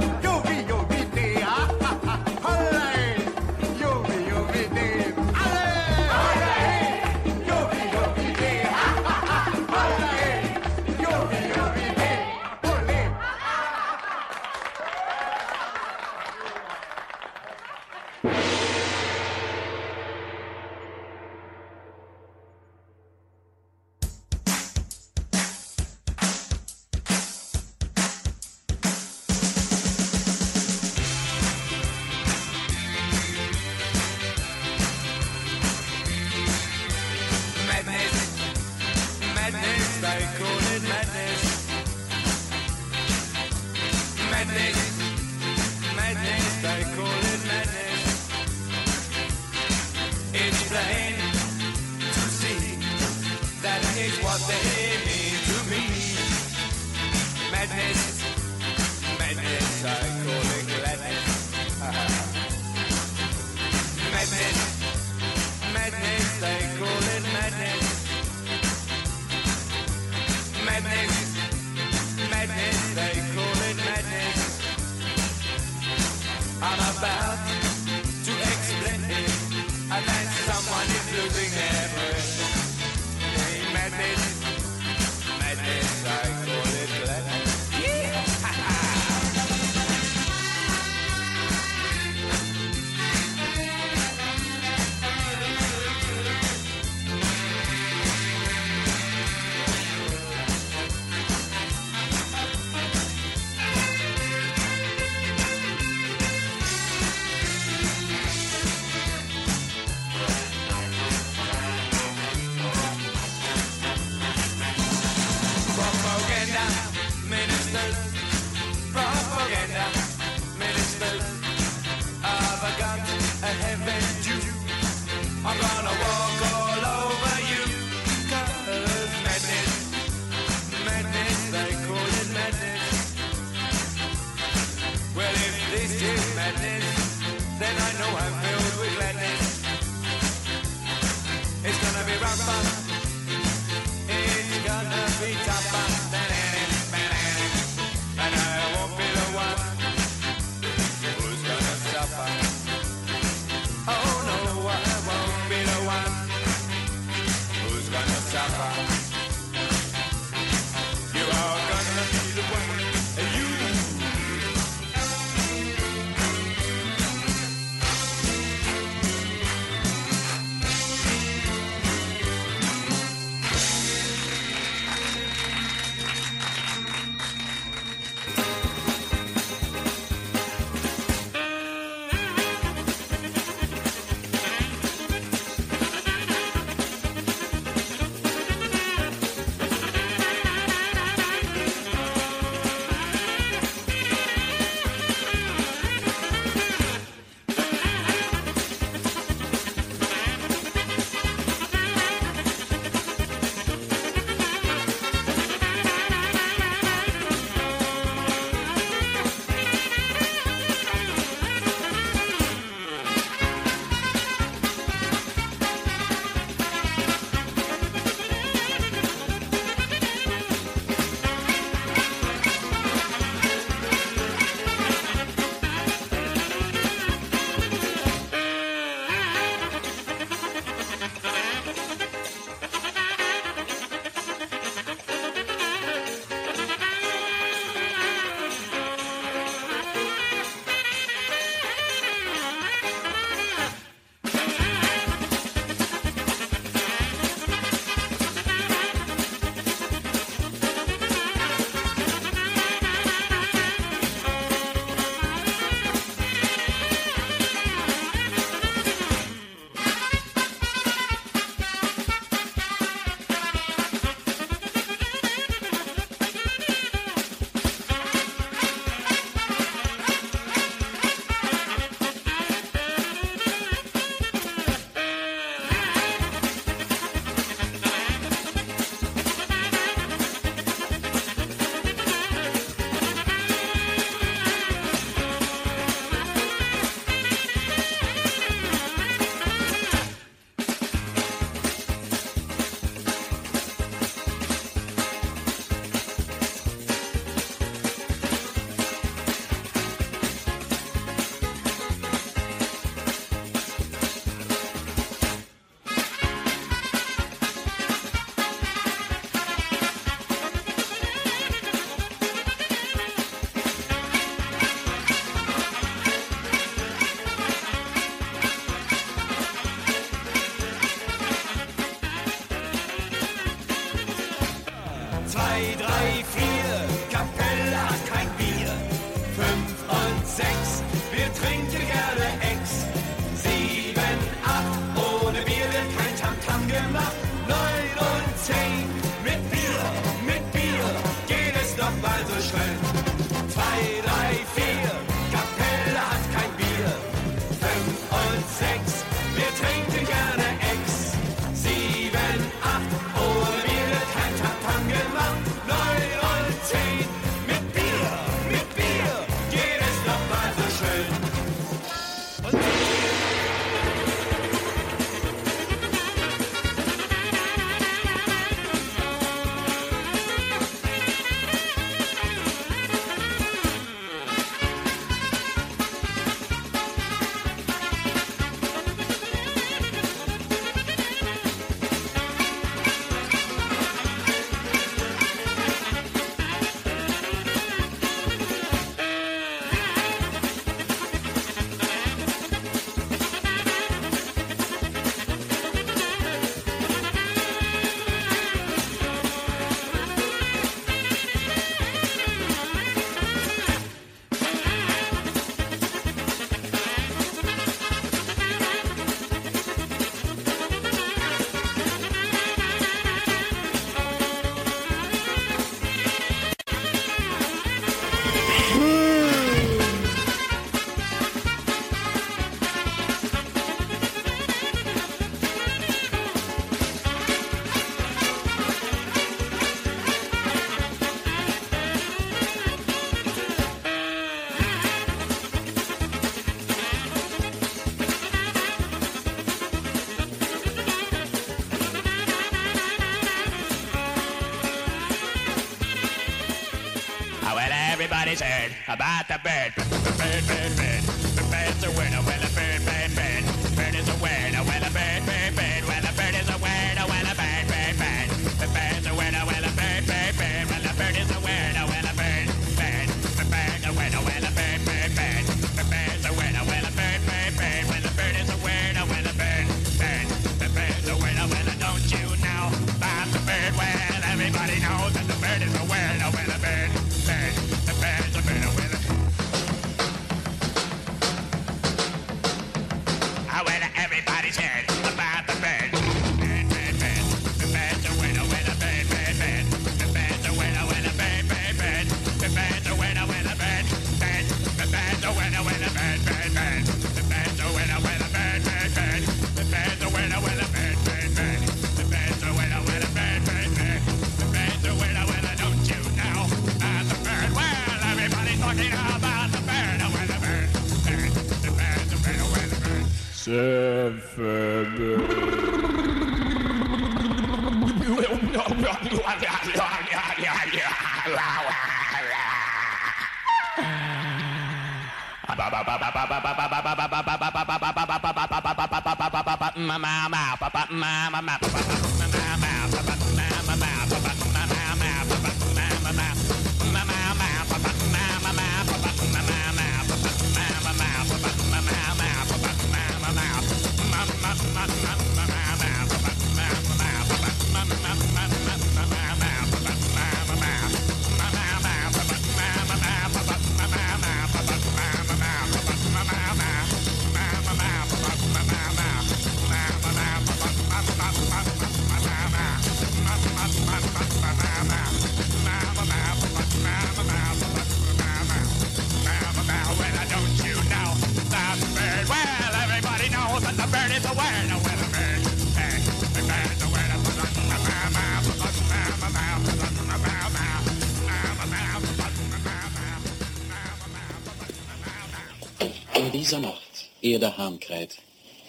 zwei, drei, vier. about the bed, The bed, bed, bed, The bird's a winner. ihr daheim kräht,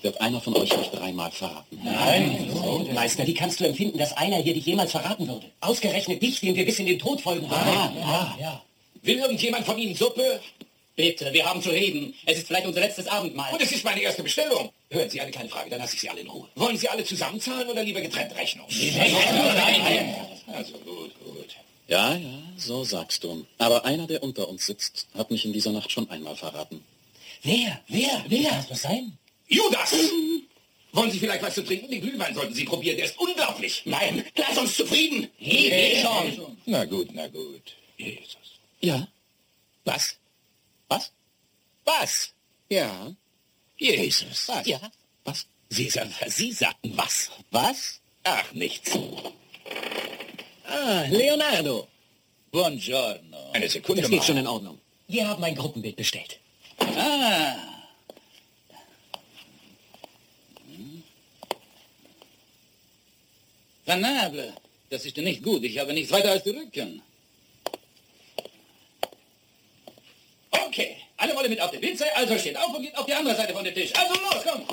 wird einer von euch mich dreimal verraten. Nein. Nein. Meister, wie kannst du empfinden, dass einer hier dich jemals verraten würde? Ausgerechnet dich, dem wir bis in den Tod folgen wollen. Ja, ja, ja. Will irgendjemand von Ihnen Suppe? Bitte, wir haben zu reden. Es ist vielleicht unser letztes Abendmahl. Und es ist meine erste Bestellung. Hören Sie eine kleine Frage, dann lasse ich Sie alle in Ruhe. Wollen Sie alle zusammenzahlen oder lieber getrennt Rechnung? Nein. Also gut, gut. Ja, ja, so sagst du. Aber einer, der unter uns sitzt, hat mich in dieser Nacht schon einmal verraten. Wer? Wer? Wer? Kann das sein? Judas! Hm? Wollen Sie vielleicht was zu trinken? Den Glühwein sollten Sie probieren, der ist unglaublich. Nein, lass uns zufrieden. Nee, schon. Na gut, na gut. Jesus. Ja? Was? Was? Was? Ja. Jesus. Was? Ja. Was? Sie, Sie sagten was? Was? Ach, nichts. Ah, Leonardo. Buongiorno. Eine Sekunde Das geht mal. schon in Ordnung. Wir haben ein Gruppenbild bestellt. Ah. Vanable. Das ist nicht gut. Ich habe nichts weiter als die Rücken. Okay. Alle wollen mit auf den Witze, also steht auf und geht auf die andere Seite von dem Tisch. Also los, komm.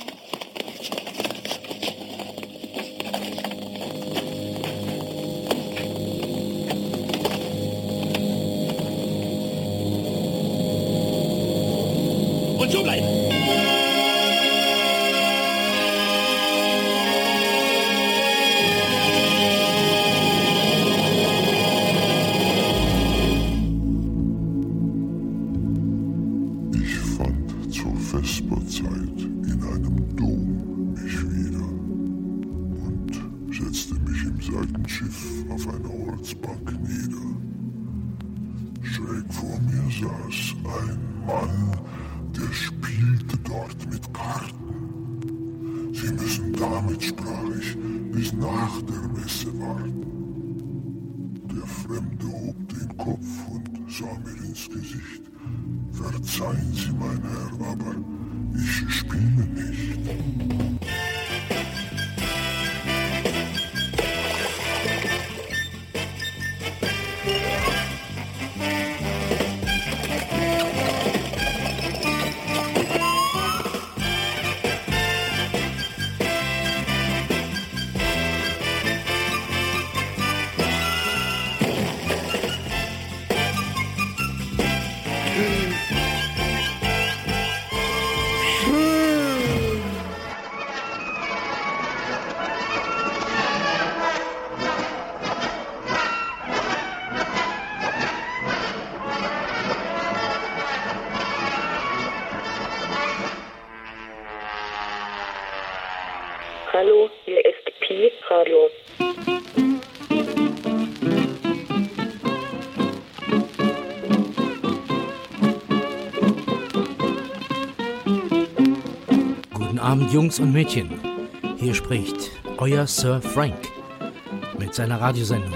Guten Abend, Jungs und Mädchen. Hier spricht euer Sir Frank mit seiner Radiosendung.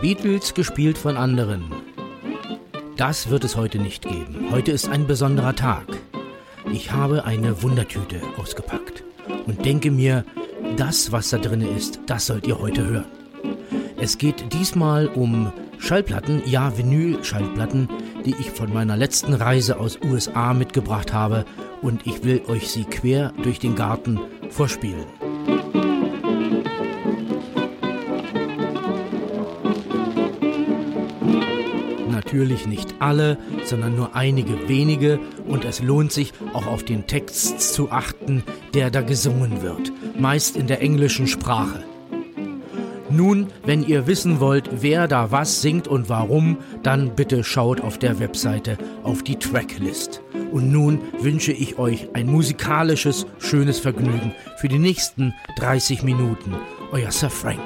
Beatles gespielt von anderen. Das wird es heute nicht geben. Heute ist ein besonderer Tag. Ich habe eine Wundertüte ausgepackt und denke mir, das, was da drin ist, das sollt ihr heute hören. Es geht diesmal um Schallplatten, ja Vinyl-Schallplatten, die ich von meiner letzten Reise aus USA mitgebracht habe und ich will euch sie quer durch den Garten vorspielen. Natürlich nicht alle, sondern nur einige wenige und es lohnt sich auch auf den Text zu achten, der da gesungen wird, meist in der englischen Sprache. Nun, wenn ihr wissen wollt, wer da was singt und warum, dann bitte schaut auf der Webseite auf die Tracklist. Und nun wünsche ich euch ein musikalisches, schönes Vergnügen für die nächsten 30 Minuten. Euer Sir Frank.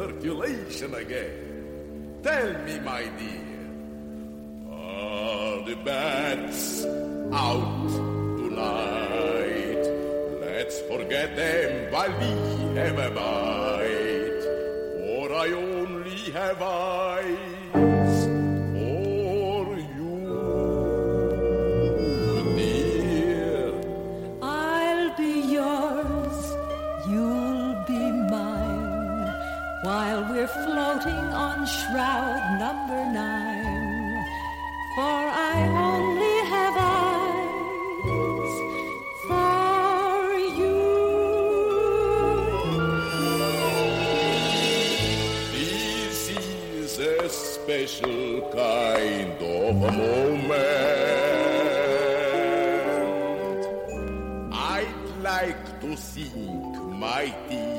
circulation again. Tell me, my dear, are the bats out tonight? Let's forget them while we have a bite, for I only have eyes. shroud number nine, for I only have eyes for you. This is a special kind of a moment. I'd like to think, mighty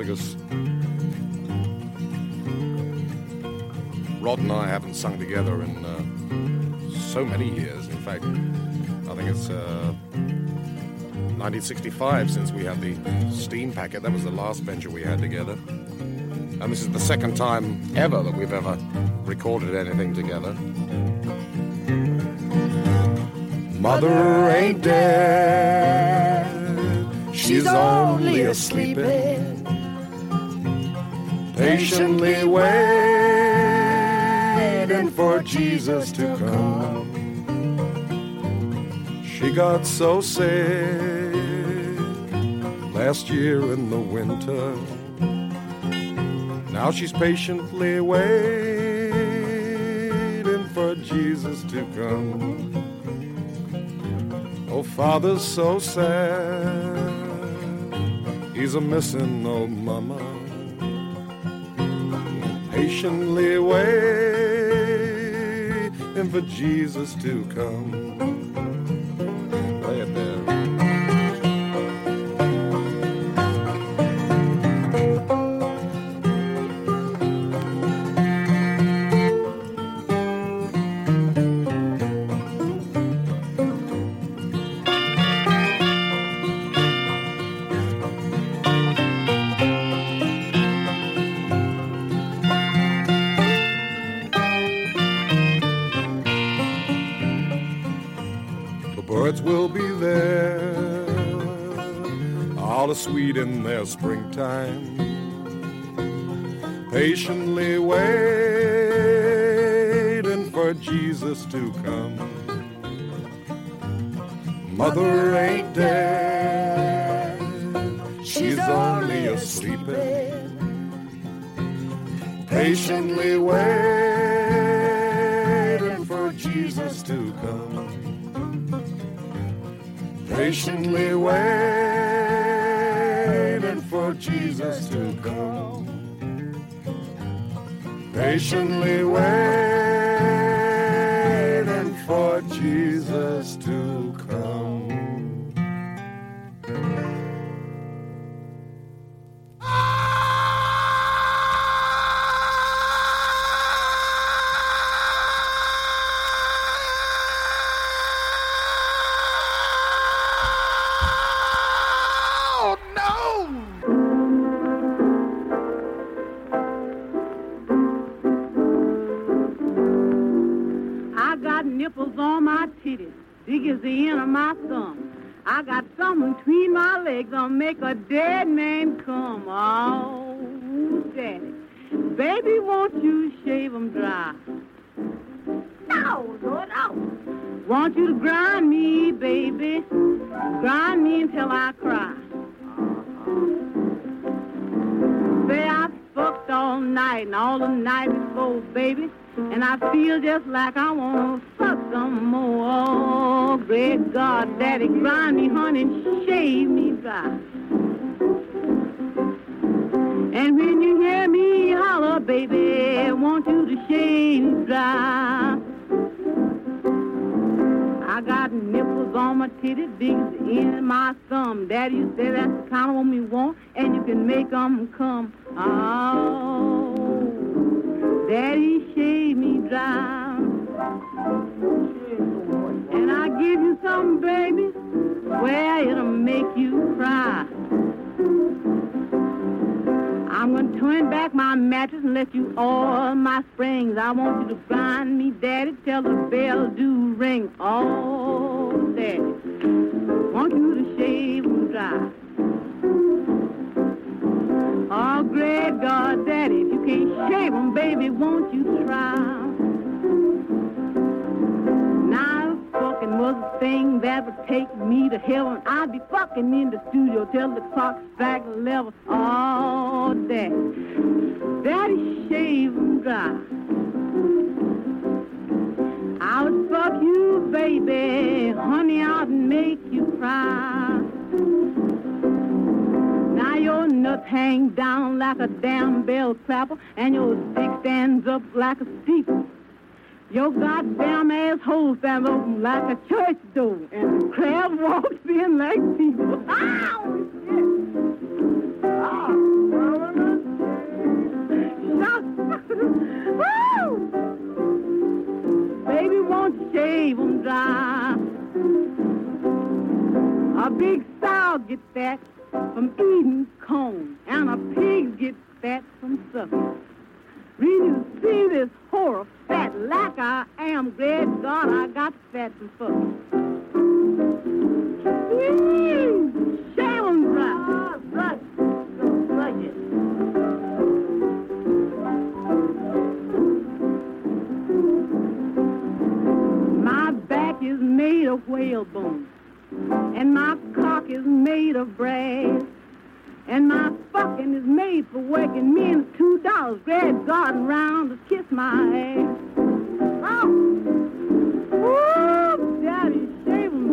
because Rod and I haven't sung together in uh, so many years. In fact, I think it's uh, 1965 since we had the Steampacket. That was the last venture we had together. And this is the second time ever that we've ever recorded anything together. Mother ain't dead. She's only asleep. Patiently waiting for Jesus to come. She got so sick last year in the winter. Now she's patiently waiting for Jesus to come. Oh, father's so sad. He's a missing old mama. Patiently waiting for Jesus to come. In their springtime. Patiently waiting for Jesus to come. Mother ain't dead, she's only asleep. Patiently waiting Patiently waiting I got something between my legs that'll make a dead man come. Oh, daddy. Baby, won't you shave 'em dry? No, no, no. Want you to grind me, baby. Grind me until I cry. Say I fucked all night and all the night before, baby. And I feel just like I want to fuck some more. Oh, great God, Daddy, grind me, honey, and shave me dry. And when you hear me holler, baby, want you to shave me dry. I got nipples on my titty, end of my thumb. Daddy, you say that's the kind of woman you want, and you can make 'em come. Oh, Daddy, where it'll make you cry. I'm gonna turn back my mattress and let you oil my springs. I want you to grind me, Daddy, till the bell do ring. Oh, Daddy, want you to shave 'em dry. Oh, great God, Daddy. If you can't shave 'em, baby, won't you try? A thing that would take me to heaven, I'd be fucking in the studio till the clock strike eleven. Oh, Daddy, Daddy, shave 'em dry. I would fuck you, baby, honey, I'd make you cry. Now your nuts hang down like a damn bell clapper, and your stick stands up like a steeple. Your goddamn asshole stands open like a church door, and the crab walks in like people. Ow! Shit! Oh, Woo! Baby, won't you shave 'em dry? A big sow gets that from eating corn, and a pig gets fat from sucking. Really to see this horror fat like I am, great God, I got fat dry. Right. Like. My back is made of whalebone, and my cock is made of brass, and my fucking is made for working men's two dollars. Great garden round to kiss my ass. Oh, Woo, Daddy, shave 'em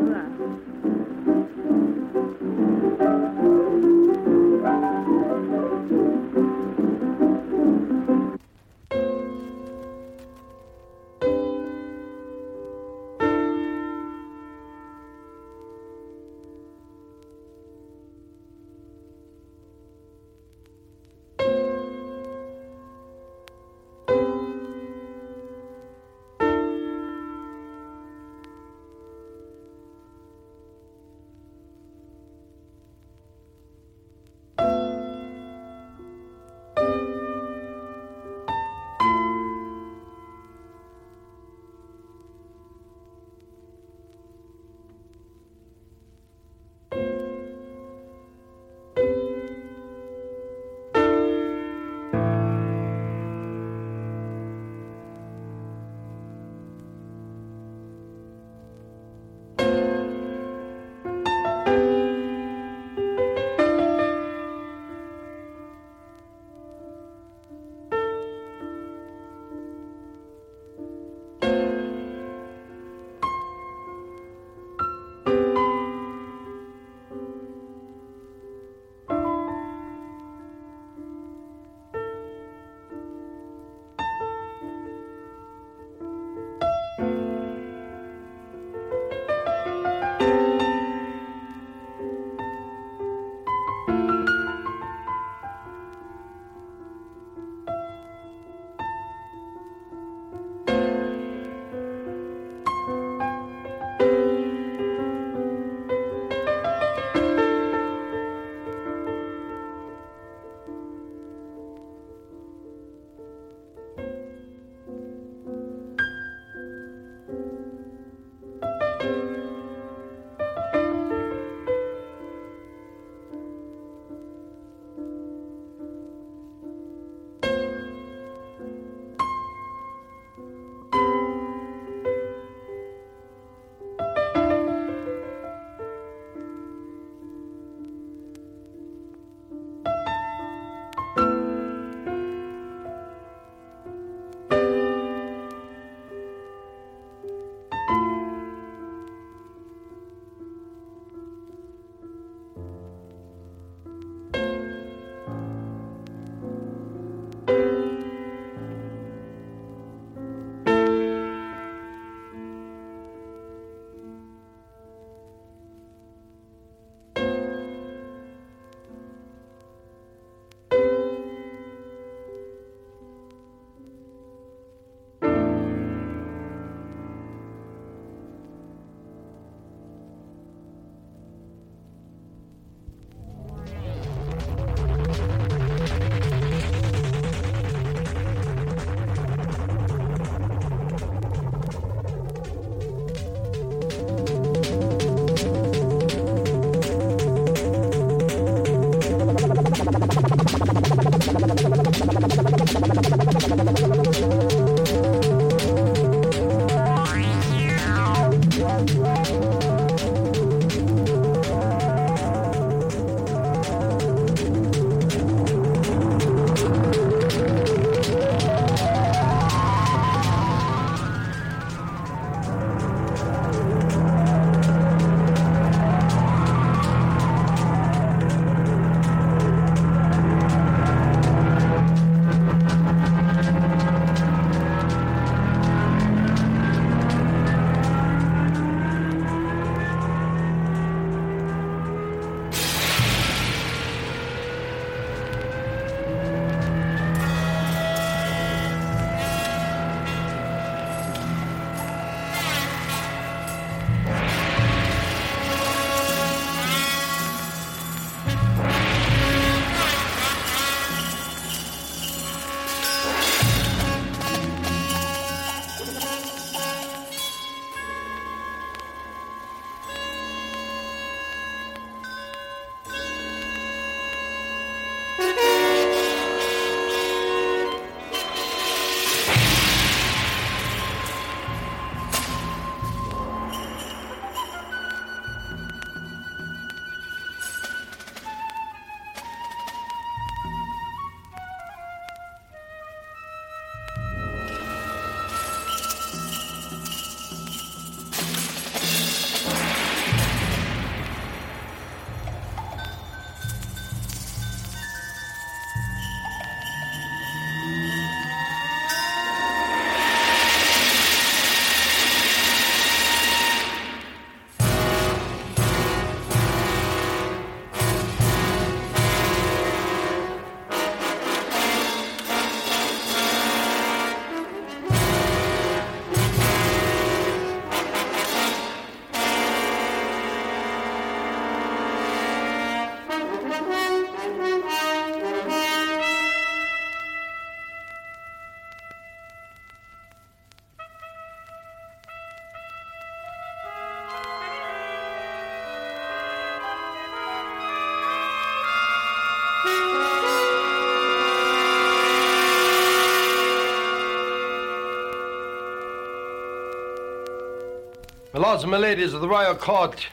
Lords and ladies of the Royal Court,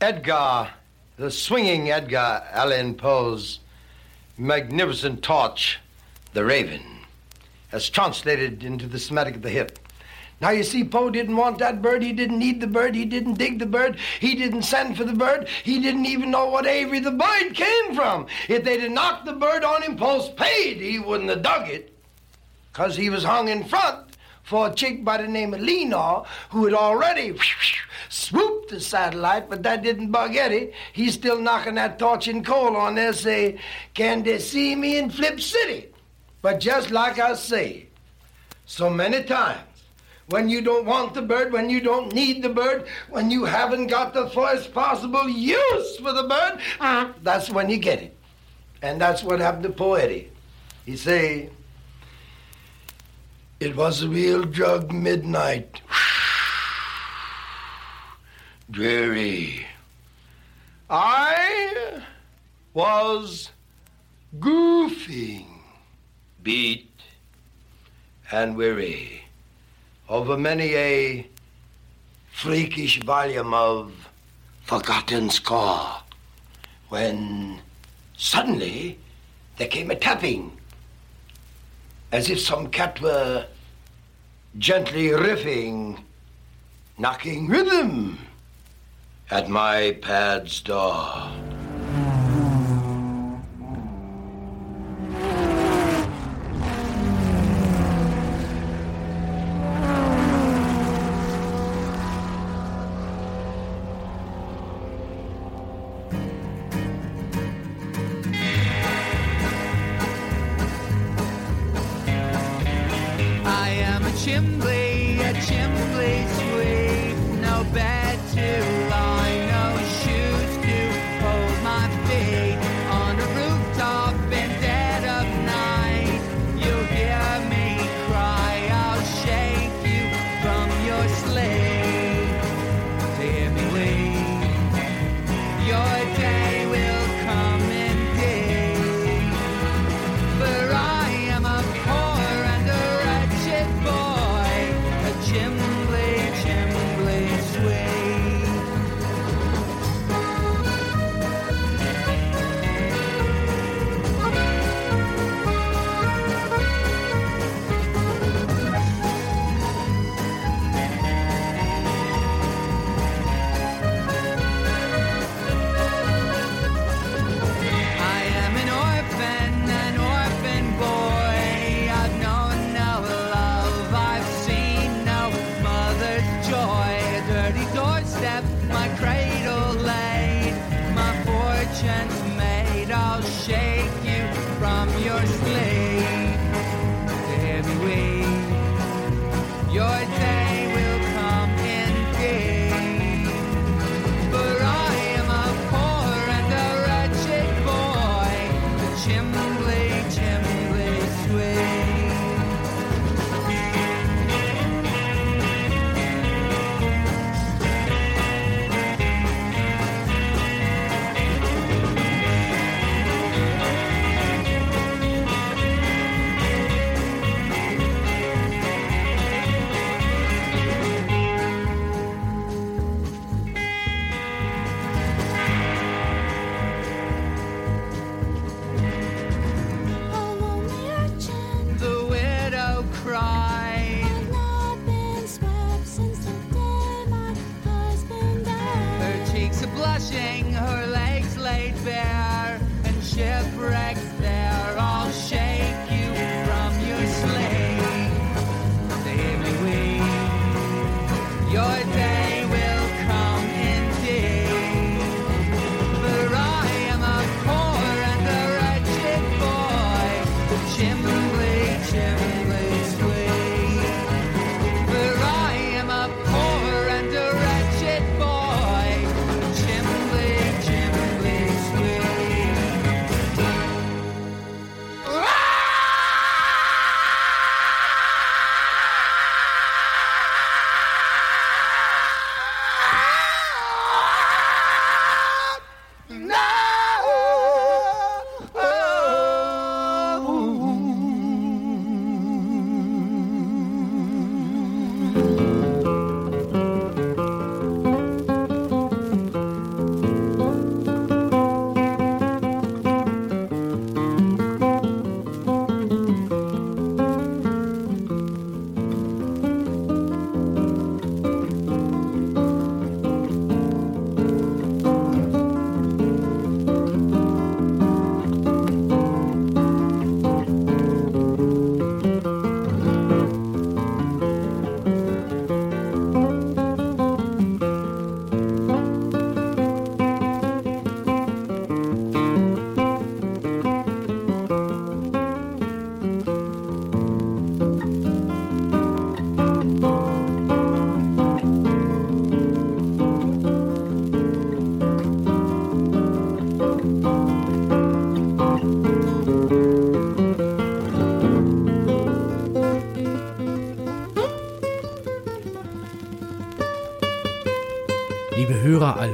Edgar, the swinging Edgar Allan Poe's magnificent torch, The Raven, as translated into the Semitic of the hip. Now you see, Poe didn't want that bird. He didn't need the bird. He didn't dig the bird. He didn't send for the bird. He didn't even know what Avery the bird came from. If they'd have knocked the bird on him postpaid, he wouldn't have dug it. Because he was hung in front for a chick by the name of Lenore who had already swooped the satellite, but that didn't bug Eddie. He's still knocking that torch and coal on there, say, can they see me in Flip City? But just like I say, so many times, when you don't want the bird, when you don't need the bird, when you haven't got the first possible use for the bird, ah, that's when you get it. And that's what happened to poor Eddie. He say, it was a real drug midnight. Dreary. I was goofing, beat and weary over many a freakish volume of forgotten score when suddenly there came a tapping as if some cat were gently riffing, knocking rhythm at my pad's door.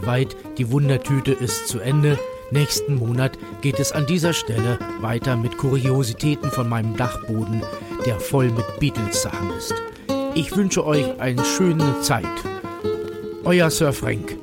Allweit, die Wundertüte ist zu Ende. Nächsten Monat geht es an dieser Stelle weiter mit Kuriositäten von meinem Dachboden, der voll mit Beatles-Sachen ist. Ich wünsche euch eine schöne Zeit. Euer Sir Frank.